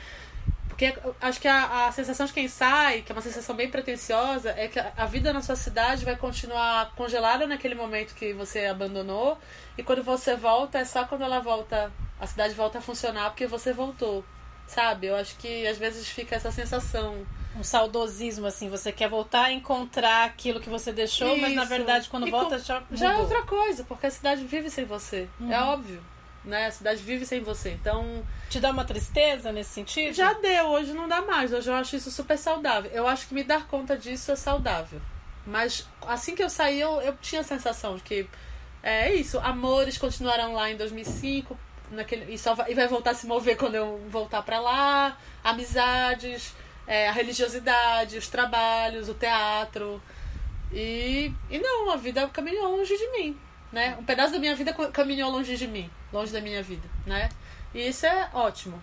porque acho que a, a sensação de quem sai, que é uma sensação bem pretensiosa, é que a vida na sua cidade vai continuar congelada naquele momento que você abandonou, e quando você volta, é só quando ela volta, a cidade volta a funcionar porque você voltou. Sabe? Eu acho que às vezes fica essa sensação. Um saudosismo, assim, você quer voltar a encontrar aquilo que você deixou, mas na Isso. verdade quando E volta com- já Já é outra coisa, porque a cidade vive sem você. É óbvio. Né? A cidade vive sem você. Então, Te dá uma tristeza nesse sentido? já deu, hoje não dá mais. Hoje eu acho isso super saudável. Eu acho que me dar conta disso é saudável. Mas assim que eu saí, eu, eu tinha a sensação de que é isso, amores continuarão lá em 2005, naquele, e, só vai, e vai voltar a se mover quando eu voltar pra lá, amizades, é, a religiosidade, os trabalhos, o teatro. E, e não, a vida caminhou longe de mim, né? Um pedaço da minha vida caminhou longe de mim, longe da minha vida, né? E isso é ótimo.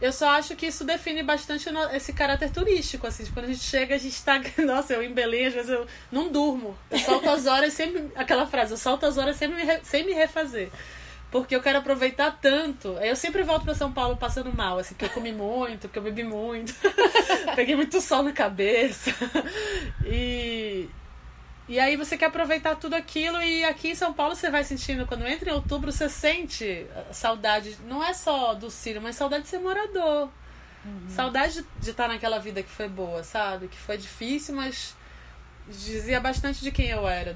Eu só acho que isso define bastante esse caráter turístico, assim, quando a gente chega, a gente tá. Nossa, eu em Belém, às vezes eu não durmo. Eu solto as horas sempre. Aquela frase, eu solto as horas sempre me re- sem me refazer. Porque eu quero aproveitar tanto. Eu sempre volto pra São Paulo passando mal, assim, porque eu comi muito, porque eu bebi muito. Peguei muito sol na cabeça. E. E aí você quer aproveitar tudo aquilo e aqui em São Paulo você vai sentindo, quando entra em outubro, você sente saudade, não é só do Círio, mas saudade de ser morador. Saudade de- de estar naquela vida que foi boa, sabe? Que foi difícil, mas dizia bastante de quem eu era.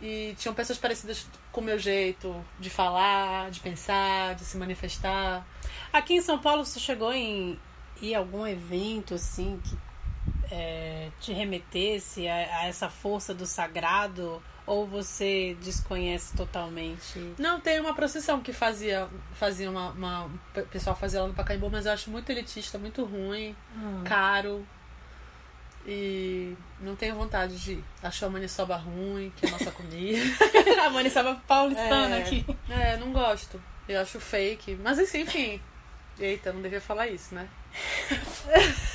E tinham pessoas parecidas com o meu jeito de falar, de pensar, de se manifestar. Aqui em São Paulo você chegou em ir a algum evento assim que é, te remetesse a, a essa força do sagrado ou você desconhece totalmente? Não, tem uma procissão que fazia, fazia uma, uma- O pessoal fazia lá no Pacaembu, mas eu acho muito elitista, muito ruim, caro. E não tenho vontade de ir. Acho a maniçoba ruim, que é a nossa comida. a Maniçaba paulistana É. aqui. É, não gosto. Eu acho fake. Mas assim, enfim. Eita, não devia falar isso, né?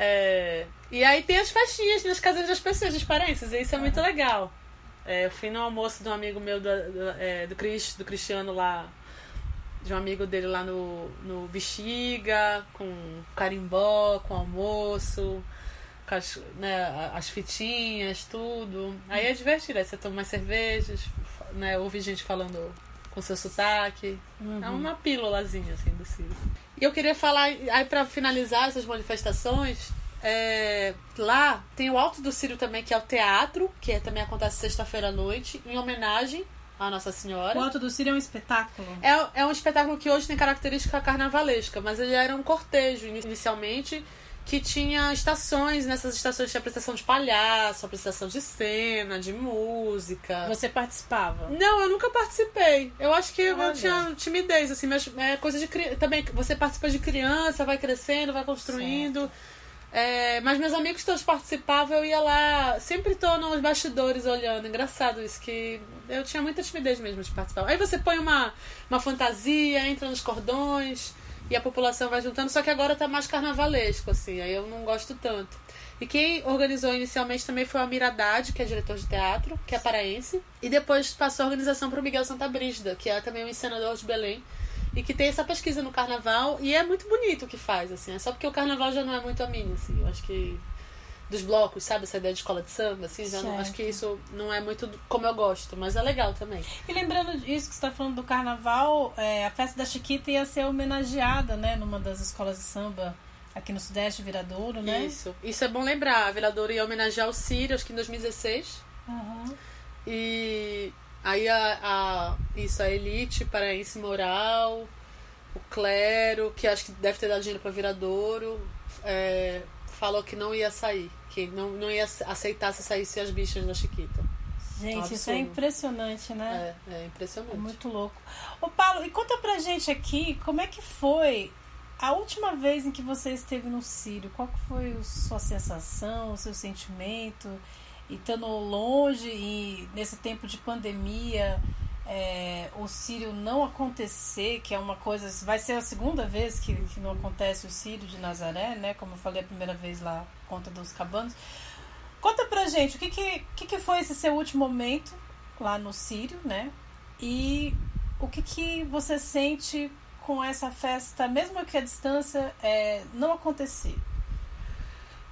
É, E aí tem as festinhas nas casas das pessoas, dos parentes, e isso é muito legal. É, eu fui no almoço de um amigo meu do, do, é, do, Cris, do Cristiano lá, de um amigo dele lá no, no Bexiga, com carimbó, com almoço, com as, né, as fitinhas, tudo. Aí é divertido, aí você toma umas cervejas, né, ouve gente falando com seu sotaque. É uma pílulazinha, assim, do Ciro. E eu queria falar, aí pra finalizar essas manifestações, é, lá tem o Alto do Círio também, que é o teatro, que é- também acontece sexta-feira à noite, em homenagem à Nossa Senhora. O Alto do Círio é um espetáculo. É, é um espetáculo que hoje tem característica carnavalesca, mas ele era um cortejo ini- inicialmente que tinha estações, nessas estações tinha apresentação de palhaço, apresentação de cena, de música. Você participava? Não, eu nunca participei. Eu acho que eu Olha. tinha timidez, assim, mas é coisa de criança. Também você participa de criança, vai crescendo, vai construindo. É, mas meus amigos todos participavam, eu ia lá, sempre tô nos bastidores olhando. Engraçado isso, que eu tinha muita timidez mesmo de participar. Aí você põe uma, uma fantasia, entra nos cordões e a população vai juntando, só que agora tá mais carnavalesco, assim, aí eu não gosto tanto. E quem organizou inicialmente também foi o Amir Haddad, que é diretor de teatro, que é paraense. E depois passou a organização para o Miguel Santa Brígida, que é também um encenador de Belém. E que tem essa pesquisa no carnaval. E é muito bonito o que faz, assim. É só porque o carnaval já não é muito a mim, assim. Eu acho que dos blocos, sabe? Essa ideia de escola de samba, assim. Já não, acho que isso não é muito como eu gosto. Mas é legal também. E lembrando disso que você está falando do carnaval, é, a festa da Chiquita ia ser homenageada, né, numa das escolas de samba aqui no Sudeste, Viradouro, né? Isso. Isso é bom lembrar. A Veladora ia homenagear o Círio, acho que em 2016. Uhum. E aí a, a- isso, a elite paraense moral, o clero, que acho que deve ter dado dinheiro para Viradouro, é, falou que não ia sair, que não, não ia aceitar se saísse as bichas da Chiquita. Gente, isso é impressionante, né? É, é impressionante. É muito louco. Ô Paulo, e conta pra gente aqui como é que foi a última vez em que você esteve no Sírio. Qual foi a sua sensação, o seu sentimento? E estando longe e nesse tempo de pandemia, é, o Sírio não acontecer, que é uma coisa. Vai ser a segunda vez que, que não acontece o Sírio de Nazaré, né? Como eu falei a primeira vez lá, conta dos cabanos. Conta pra gente o que, que, que, que foi esse seu último momento lá no Sírio, né? E o que, que você sente com essa festa, mesmo que a distância é, não acontecer?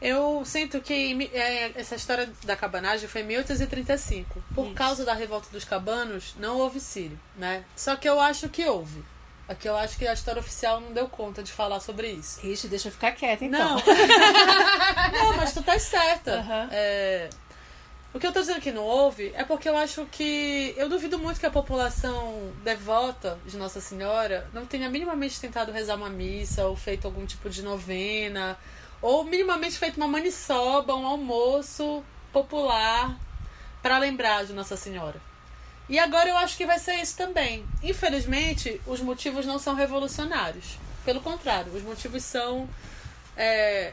Eu sinto que é, essa história da cabanagem foi em 1835. Por Isso. causa da revolta dos cabanos, não houve sírio, né? Só que eu acho que houve. Aqui eu acho que a história oficial não deu conta de falar sobre isso. Ixi, deixa eu ficar quieta então. Não. não, mas tu tá certa. Aham. É, O que eu tô dizendo que não houve é porque eu acho que. Eu duvido muito que a população devota de Nossa Senhora não tenha minimamente tentado rezar uma missa ou feito algum tipo de novena. Ou minimamente feito uma maniçoba, um almoço popular para lembrar de Nossa Senhora. E agora eu acho que vai ser isso também. Infelizmente, os motivos não são revolucionários. Pelo contrário, os motivos são é,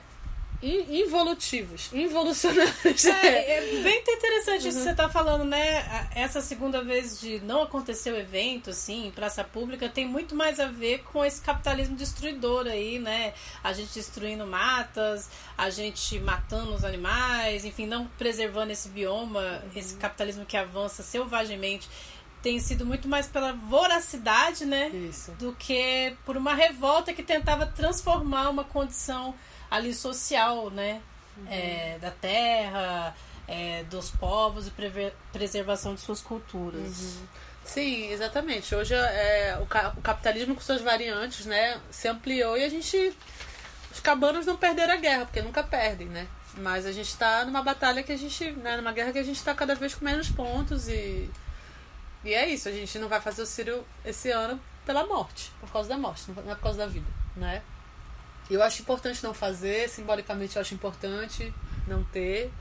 involutivos, involucionários. É, é bem interessante isso que você tá falando, né? Essa segunda vez de não acontecer o evento, assim, em praça pública, tem muito mais a ver com esse capitalismo destruidor aí, né? A gente destruindo matas, a gente matando os animais, enfim, não preservando esse bioma, esse capitalismo que avança selvagemente. Tem sido muito mais pela voracidade, né? Isso. do que por uma revolta que tentava transformar uma condição ali social, né? É, da terra, é, dos povos e preservação de suas culturas. Sim, exatamente. Hoje é, o, ca- o capitalismo com suas variantes, né, se ampliou e a gente. Os cabanos não perderam a guerra, porque nunca perdem, né? Mas a gente tá numa batalha que a gente. Né, numa guerra que a gente tá cada vez com menos pontos e. E é isso, a gente não vai fazer o Círio esse ano pela morte, por causa da morte, não é por causa da vida, né? Eu acho importante não fazer, simbolicamente eu acho importante não ter.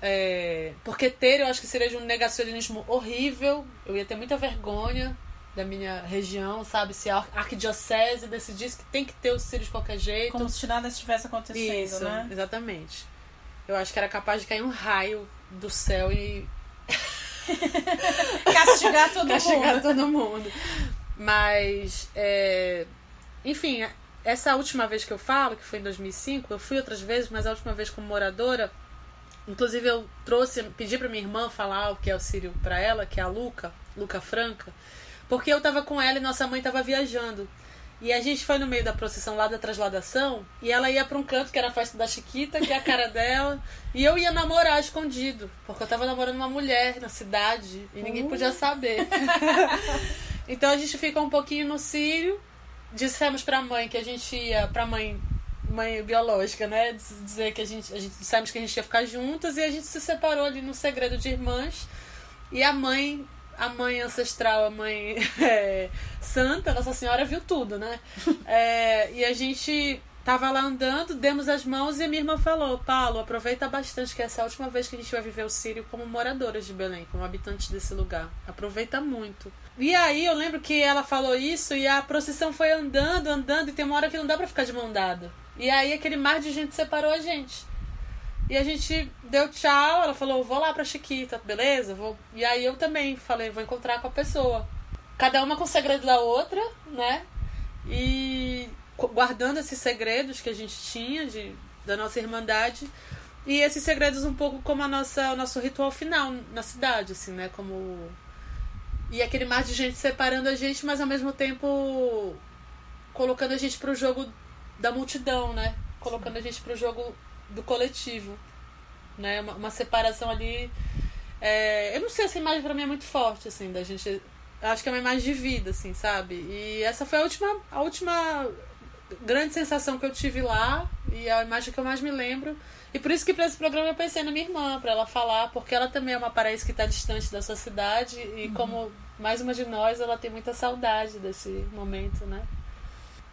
É, porque ter eu acho que seria de um negacionismo horrível. Eu ia ter muita vergonha da minha região, sabe? Se a arquidiocese decidisse que tem que ter o Sírio de qualquer jeito. Como se nada estivesse acontecendo, Isso, né? exatamente. Eu acho que era capaz de cair um raio do céu e Castigar todo castigar mundo. todo mundo. Mas, é, enfim, essa última vez que eu falo, que foi em 2005, eu fui outras vezes, mas a última vez como moradora, inclusive eu trouxe, pedi pra minha irmã falar o que é o Sírio pra ela, que é a Luca, Luca Franca, porque eu tava com ela e nossa mãe tava viajando. E a gente foi no meio da procissão lá da trasladação e ela ia pra um canto que era a festa da Chiquita, que é a cara dela, e eu ia namorar escondido, porque eu tava namorando uma mulher na cidade e ninguém podia saber. então a gente ficou um pouquinho no Sírio, dissemos pra mãe que a gente ia, pra mãe mãe biológica, né? Diz- Dizer que a gente, a gente dissemos que a gente ia ficar juntas e a gente se separou ali no segredo de irmãs. E a mãe, a mãe ancestral, a mãe é, santa, Nossa Senhora, viu tudo, né? É, e a gente tava lá andando, demos as mãos e a minha irmã falou: Paulo, aproveita bastante, que essa é a última vez que a gente vai viver o Sírio como moradoras de Belém, como habitantes desse lugar. Aproveita muito. E aí eu lembro que ela falou isso e a procissão foi andando, andando, e tem uma hora que não dá pra ficar de mão dada. E aí aquele mar de gente separou a gente. E a gente deu tchau, ela falou, vou lá pra Chiquita, beleza? Vou... E aí eu também falei, vou encontrar com a pessoa. Cada uma com o segredo da outra, né? E guardando esses segredos que a gente tinha de, da nossa irmandade. E esses segredos um pouco como a nossa, o nosso ritual final na cidade, assim, né? Como... E aquele mar de gente separando a gente, mas ao mesmo tempo colocando a gente pro jogo da multidão, né? Colocando a gente pro jogo do coletivo, né? Uma, uma separação ali. é, eu não sei, essa imagem pra mim é muito forte, assim, da gente. acho que é uma imagem de vida, assim, sabe? E essa foi a última, a última grande sensação que eu tive lá e a imagem que eu mais me lembro. E por isso que para esse programa eu pensei na minha irmã, para ela falar, porque ela também é uma paraíso que está distante da sua cidade e como mais uma de nós, ela tem muita saudade desse momento, né?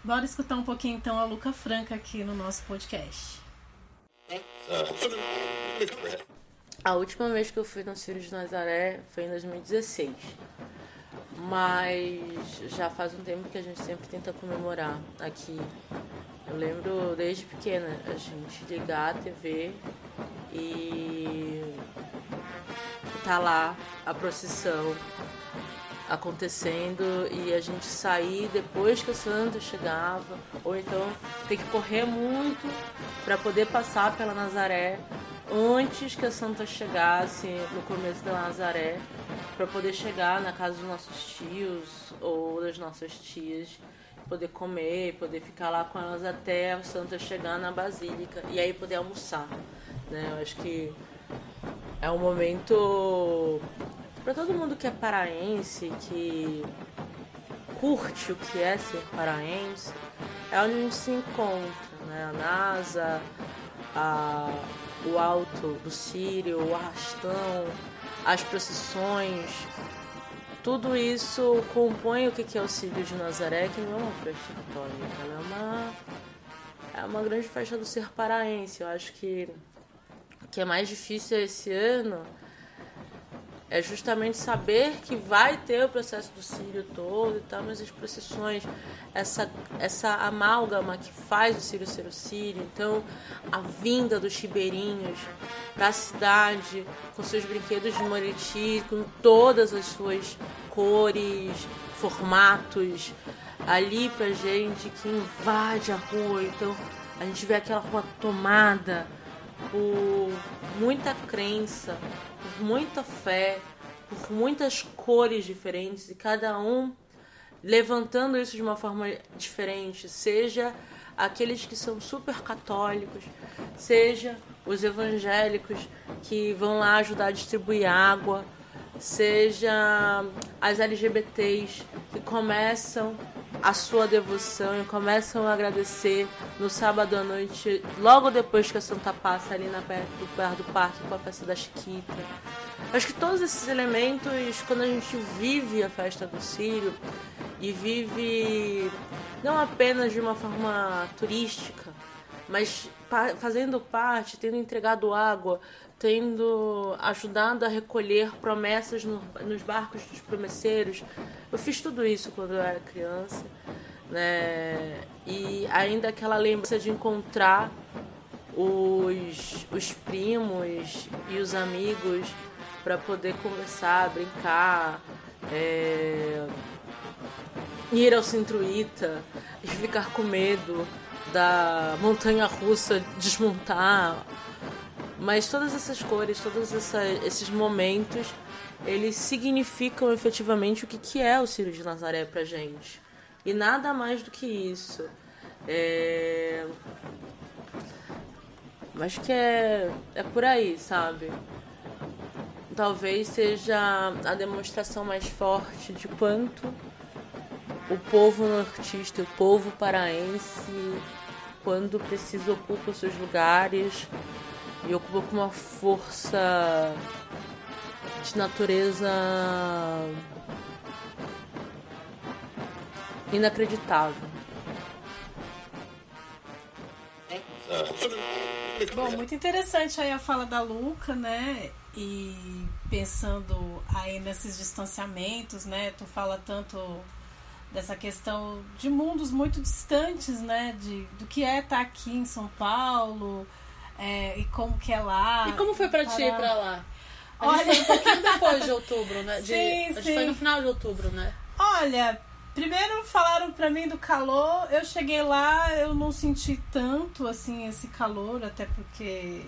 Bora escutar um pouquinho então a Luca Franca aqui no nosso podcast. A última vez que eu fui no Círio de Nazaré foi em 2016. Mas já faz um tempo que a gente sempre tenta comemorar aqui. Eu lembro desde pequena a gente ligar a TV e tá lá a procissão acontecendo e a gente sair depois que a Santa chegava, ou então ter que correr muito para poder passar pela Nazaré antes que a Santa chegasse no começo da Nazaré, para poder chegar na casa dos nossos tios ou das nossas tias, poder comer, poder ficar lá com elas até a Santa chegar na Basílica e aí poder almoçar. Né? Eu acho que é um momento para todo mundo que é paraense, que curte o que é ser paraense, é onde a gente se encontra, né? A NASA, a, o alto do Sírio, o arrastão, as procissões, tudo isso compõe o que é o Sírio de Nazaré, que não é uma festa católica, é uma, é uma grande festa do ser paraense. Eu acho que o que é mais difícil esse ano é justamente saber que vai ter o processo do Sírio todo e tal, mas as procissões, essa, essa amálgama que faz o Sírio ser o Sírio, então a vinda dos ribeirinhos para a cidade com seus brinquedos de Moriti, com todas as suas cores, formatos, ali pra gente que invade a rua, então a gente vê aquela rua tomada por muita crença, por muita fé, por muitas cores diferentes e cada um levantando isso de uma forma diferente, seja aqueles que são super católicos, seja os evangélicos que vão lá ajudar a distribuir água, seja as LGBTs que começam a sua devoção e começam a agradecer no sábado à noite, logo depois que a Santa passa ali na perto, perto do parque com a festa da Chiquita. Acho que todos esses elementos, quando a gente vive a festa do Sírio e vive não apenas de uma forma turística, mas fazendo parte, tendo entregado água, tendo ajudado a recolher promessas no, nos barcos dos promesseiros. Eu fiz tudo isso quando eu era criança, né? E ainda aquela lembrança de encontrar os, os primos e os amigos para poder conversar, brincar, é, ir ao Centruíta e ficar com medo da montanha russa desmontar mas todas essas cores, todos essa, esses momentos, eles significam efetivamente o que, que é o Círio de Nazaré pra gente. E nada mais do que isso. É... Acho que é, é por aí, sabe? Talvez seja a demonstração mais forte de quanto o povo nortista, o povo paraense, quando precisa ocupa os seus lugares, e ocupa com uma força de natureza inacreditável. Bom, muito interessante aí a fala da Luca, né? E pensando aí nesses distanciamentos, né? Tu fala tanto dessa questão de mundos muito distantes, né? De, do que é estar aqui em São Paulo, é, e como que é lá. E como foi pra ti ir pra lá? A Olha... gente foi um pouquinho depois de outubro, né? De, Sim, a gente sim. foi no final de outubro, né? Olha, primeiro falaram pra mim do calor, eu cheguei lá, eu não senti tanto assim esse calor, até porque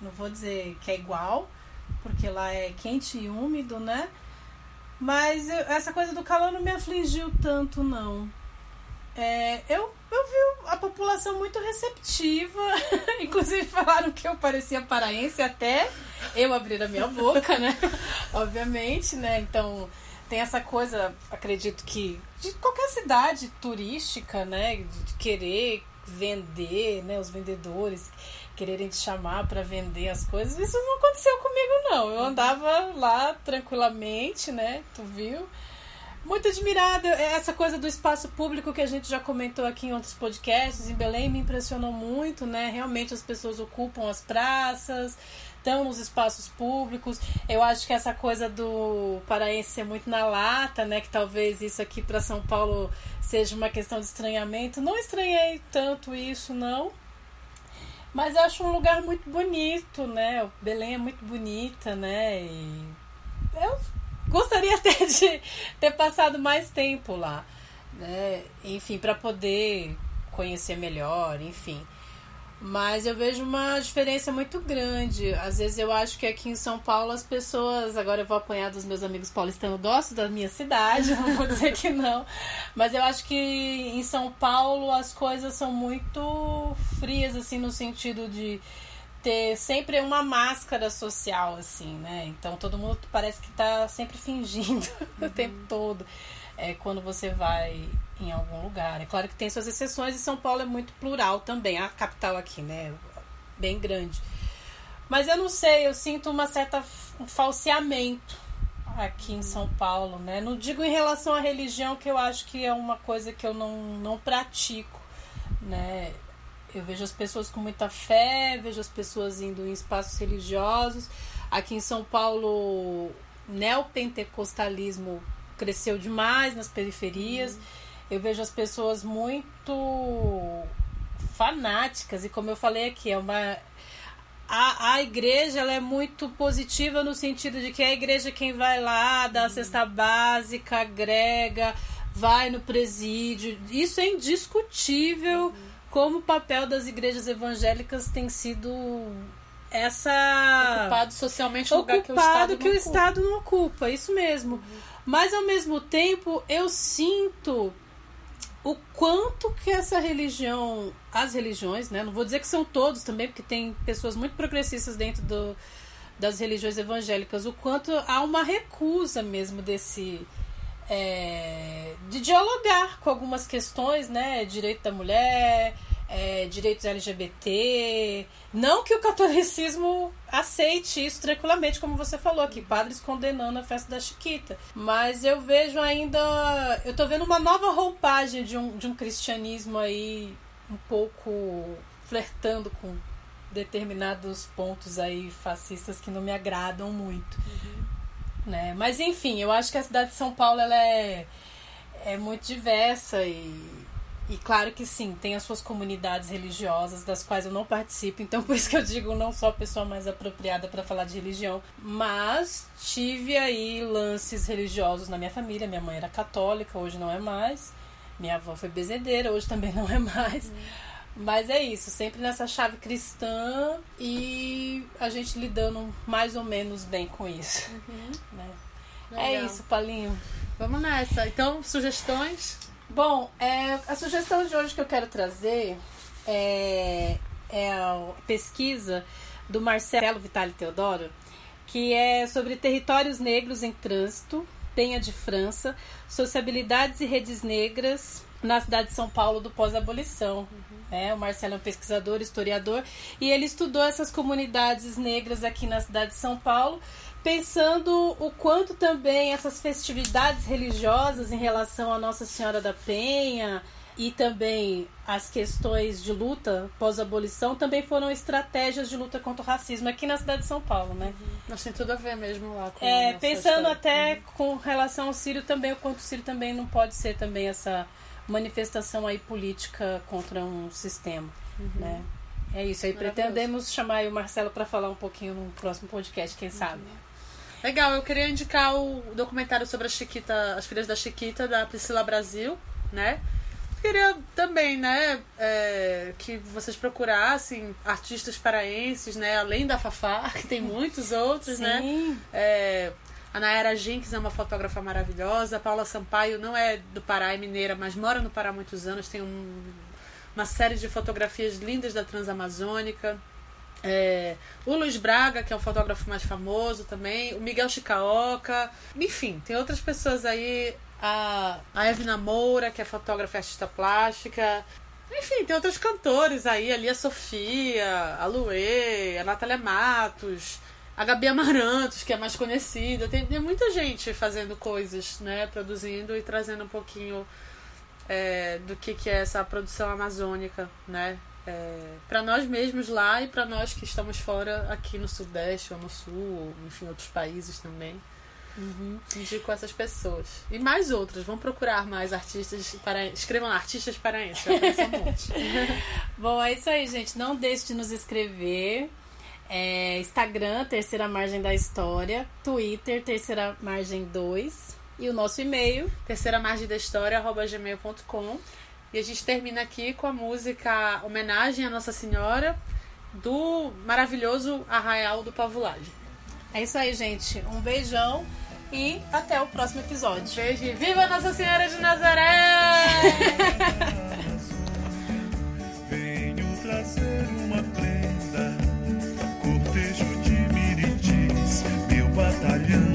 não vou dizer que é igual, porque lá é quente e úmido, né? Mas eu- essa coisa do calor não me afligiu tanto, não. É, eu, eu vi a população muito receptiva, inclusive falaram que eu parecia paraense até eu abrir a minha boca, né? Obviamente, né? Então tem essa coisa, acredito que de qualquer cidade turística, né? De querer vender, né? Os vendedores quererem te chamar para vender as coisas. Isso não aconteceu comigo, não. Eu andava lá tranquilamente, né? Tu viu? Muito admirada. É Essa coisa do espaço público que a gente já comentou aqui em outros podcasts, em Belém, me impressionou muito, né? Realmente as pessoas ocupam as praças, estão nos espaços públicos. Eu acho que essa coisa do paraense ser muito na lata, né? Que talvez isso aqui para São Paulo seja uma questão de estranhamento. Não estranhei tanto isso, não. Mas eu acho um lugar muito bonito, né? Belém é muito bonita, né? E eu gostaria até de ter passado mais tempo lá, né? Enfim, para poder conhecer melhor, enfim. Mas eu vejo uma diferença muito grande. Às vezes eu acho que aqui em São Paulo as pessoas. Agora eu vou apanhar dos meus amigos paulistanos, gosto da minha cidade, não vou dizer que não. Mas eu acho que em São Paulo as coisas são muito frias, assim, no sentido de ter sempre uma máscara social, assim, né? Então todo mundo parece que tá sempre fingindo o tempo todo. É quando você vai em algum lugar. É claro que tem suas exceções e São Paulo é muito plural também, a capital aqui, né? Bem grande. Mas eu não sei, eu sinto uma certa um falseamento aqui em São Paulo, né? Não digo em relação à religião, que eu acho que é uma coisa que eu não, não pratico, né? Eu vejo as pessoas com muita fé, vejo as pessoas indo em espaços religiosos. Aqui em São Paulo, o neopentecostalismo cresceu demais nas periferias. Uhum. Eu vejo as pessoas muito fanáticas, e como eu falei aqui, é uma. A, a igreja ela é muito positiva no sentido de que é a igreja quem vai lá, dá a cesta básica, agrega, vai no presídio. Isso é indiscutível uhum. Como o papel das igrejas evangélicas tem sido essa ocupado socialmente ocupado lugar que o Estado que não o ocupa. Estado não ocupa, isso mesmo. Uhum. Mas ao mesmo tempo eu sinto o quanto que essa religião, as religiões, né? Não vou dizer que são todos também, porque tem pessoas muito progressistas dentro do, das religiões evangélicas, o quanto há uma recusa mesmo desse é, de dialogar com algumas questões, né? Direito da mulher, é, direitos LGBT. Não que o catolicismo aceite isso tranquilamente, como você falou aqui, padres condenando a festa da Chiquita. Mas eu vejo ainda. Eu tô vendo uma nova roupagem de um, de um cristianismo aí um pouco flertando com determinados pontos aí fascistas que não me agradam muito. Né? Mas enfim, eu acho que a cidade de São Paulo ela é, é muito diversa e e claro que sim, tem as suas comunidades religiosas, das quais eu não participo, então por isso que eu digo não sou a pessoa mais apropriada para falar de religião. Mas tive aí lances religiosos na minha família. Minha mãe era católica, hoje não é mais. Minha avó foi bezedeira, hoje também não é mais. Mas é isso, sempre nessa chave cristã e a gente lidando mais ou menos bem com isso. Né? É isso, Palinho. Vamos nessa. Então, sugestões? Bom, é, a sugestão de hoje que eu quero trazer é, é a pesquisa do Marcelo Vitale Teodoro, que é sobre territórios negros em trânsito, Penha de França, sociabilidades e redes negras na cidade de São Paulo do pós-abolição. É, o Marcelo é um pesquisador, historiador, e ele estudou essas comunidades negras aqui na cidade de São Paulo, pensando o quanto também essas festividades religiosas em relação a Nossa Senhora da Penha e também as questões de luta pós-abolição também foram estratégias de luta contra o racismo aqui na cidade de São Paulo, né? Nós tem tudo a ver mesmo lá com É, pensando história. até com relação ao Sírio também, o quanto o Sírio também não pode ser também essa manifestação aí política contra um sistema, né? É isso aí. Pretendemos chamar aí o Marcelo para falar um pouquinho no próximo podcast, quem sabe. Legal, eu queria indicar o documentário sobre a Chiquita, as filhas da Chiquita, da Priscila Brasil, né? Queria também, né, é, que vocês procurassem artistas paraenses, né, além da Fafá, que tem muitos outros, né? Sim. É, a Nayara Jinks é uma fotógrafa maravilhosa, a Paula Sampaio não é do Pará, é mineira, mas mora no Pará há muitos anos, tem um- uma série de fotografias lindas da Transamazônica. É, o Luiz Braga, que é um fotógrafo mais famoso também, o Miguel Chicaoca, enfim, tem outras pessoas aí, a, a Evna Moura, que é fotógrafa e artista plástica, enfim, tem outros cantores aí, ali a Sofia, a Luê, a Natália Matos, a Gabi Amarantos, que é mais conhecida, tem, tem muita gente fazendo coisas, né, produzindo e trazendo um pouquinho é, do que, que é essa produção amazônica, né? É, para nós mesmos lá e para nós que estamos fora aqui no Sudeste ou no Sul, ou enfim, outros países também. Indico essas pessoas. E mais outras. Vão procurar mais artistas para Escrevam lá, artistas paraenses. um. Bom, é isso aí, gente. Não deixe de nos escrever. É, Instagram, Terceira Margem da História. Twitter, Terceira Margem 2. E o nosso e-mail. Terceira margem da história, arroba gmail.com. E a gente termina aqui com a música Homenagem à Nossa Senhora do maravilhoso Arraial do Pavulagem. É isso aí, gente. Um beijão e até o próximo episódio. Beijo viva Nossa Senhora de Nazaré! meu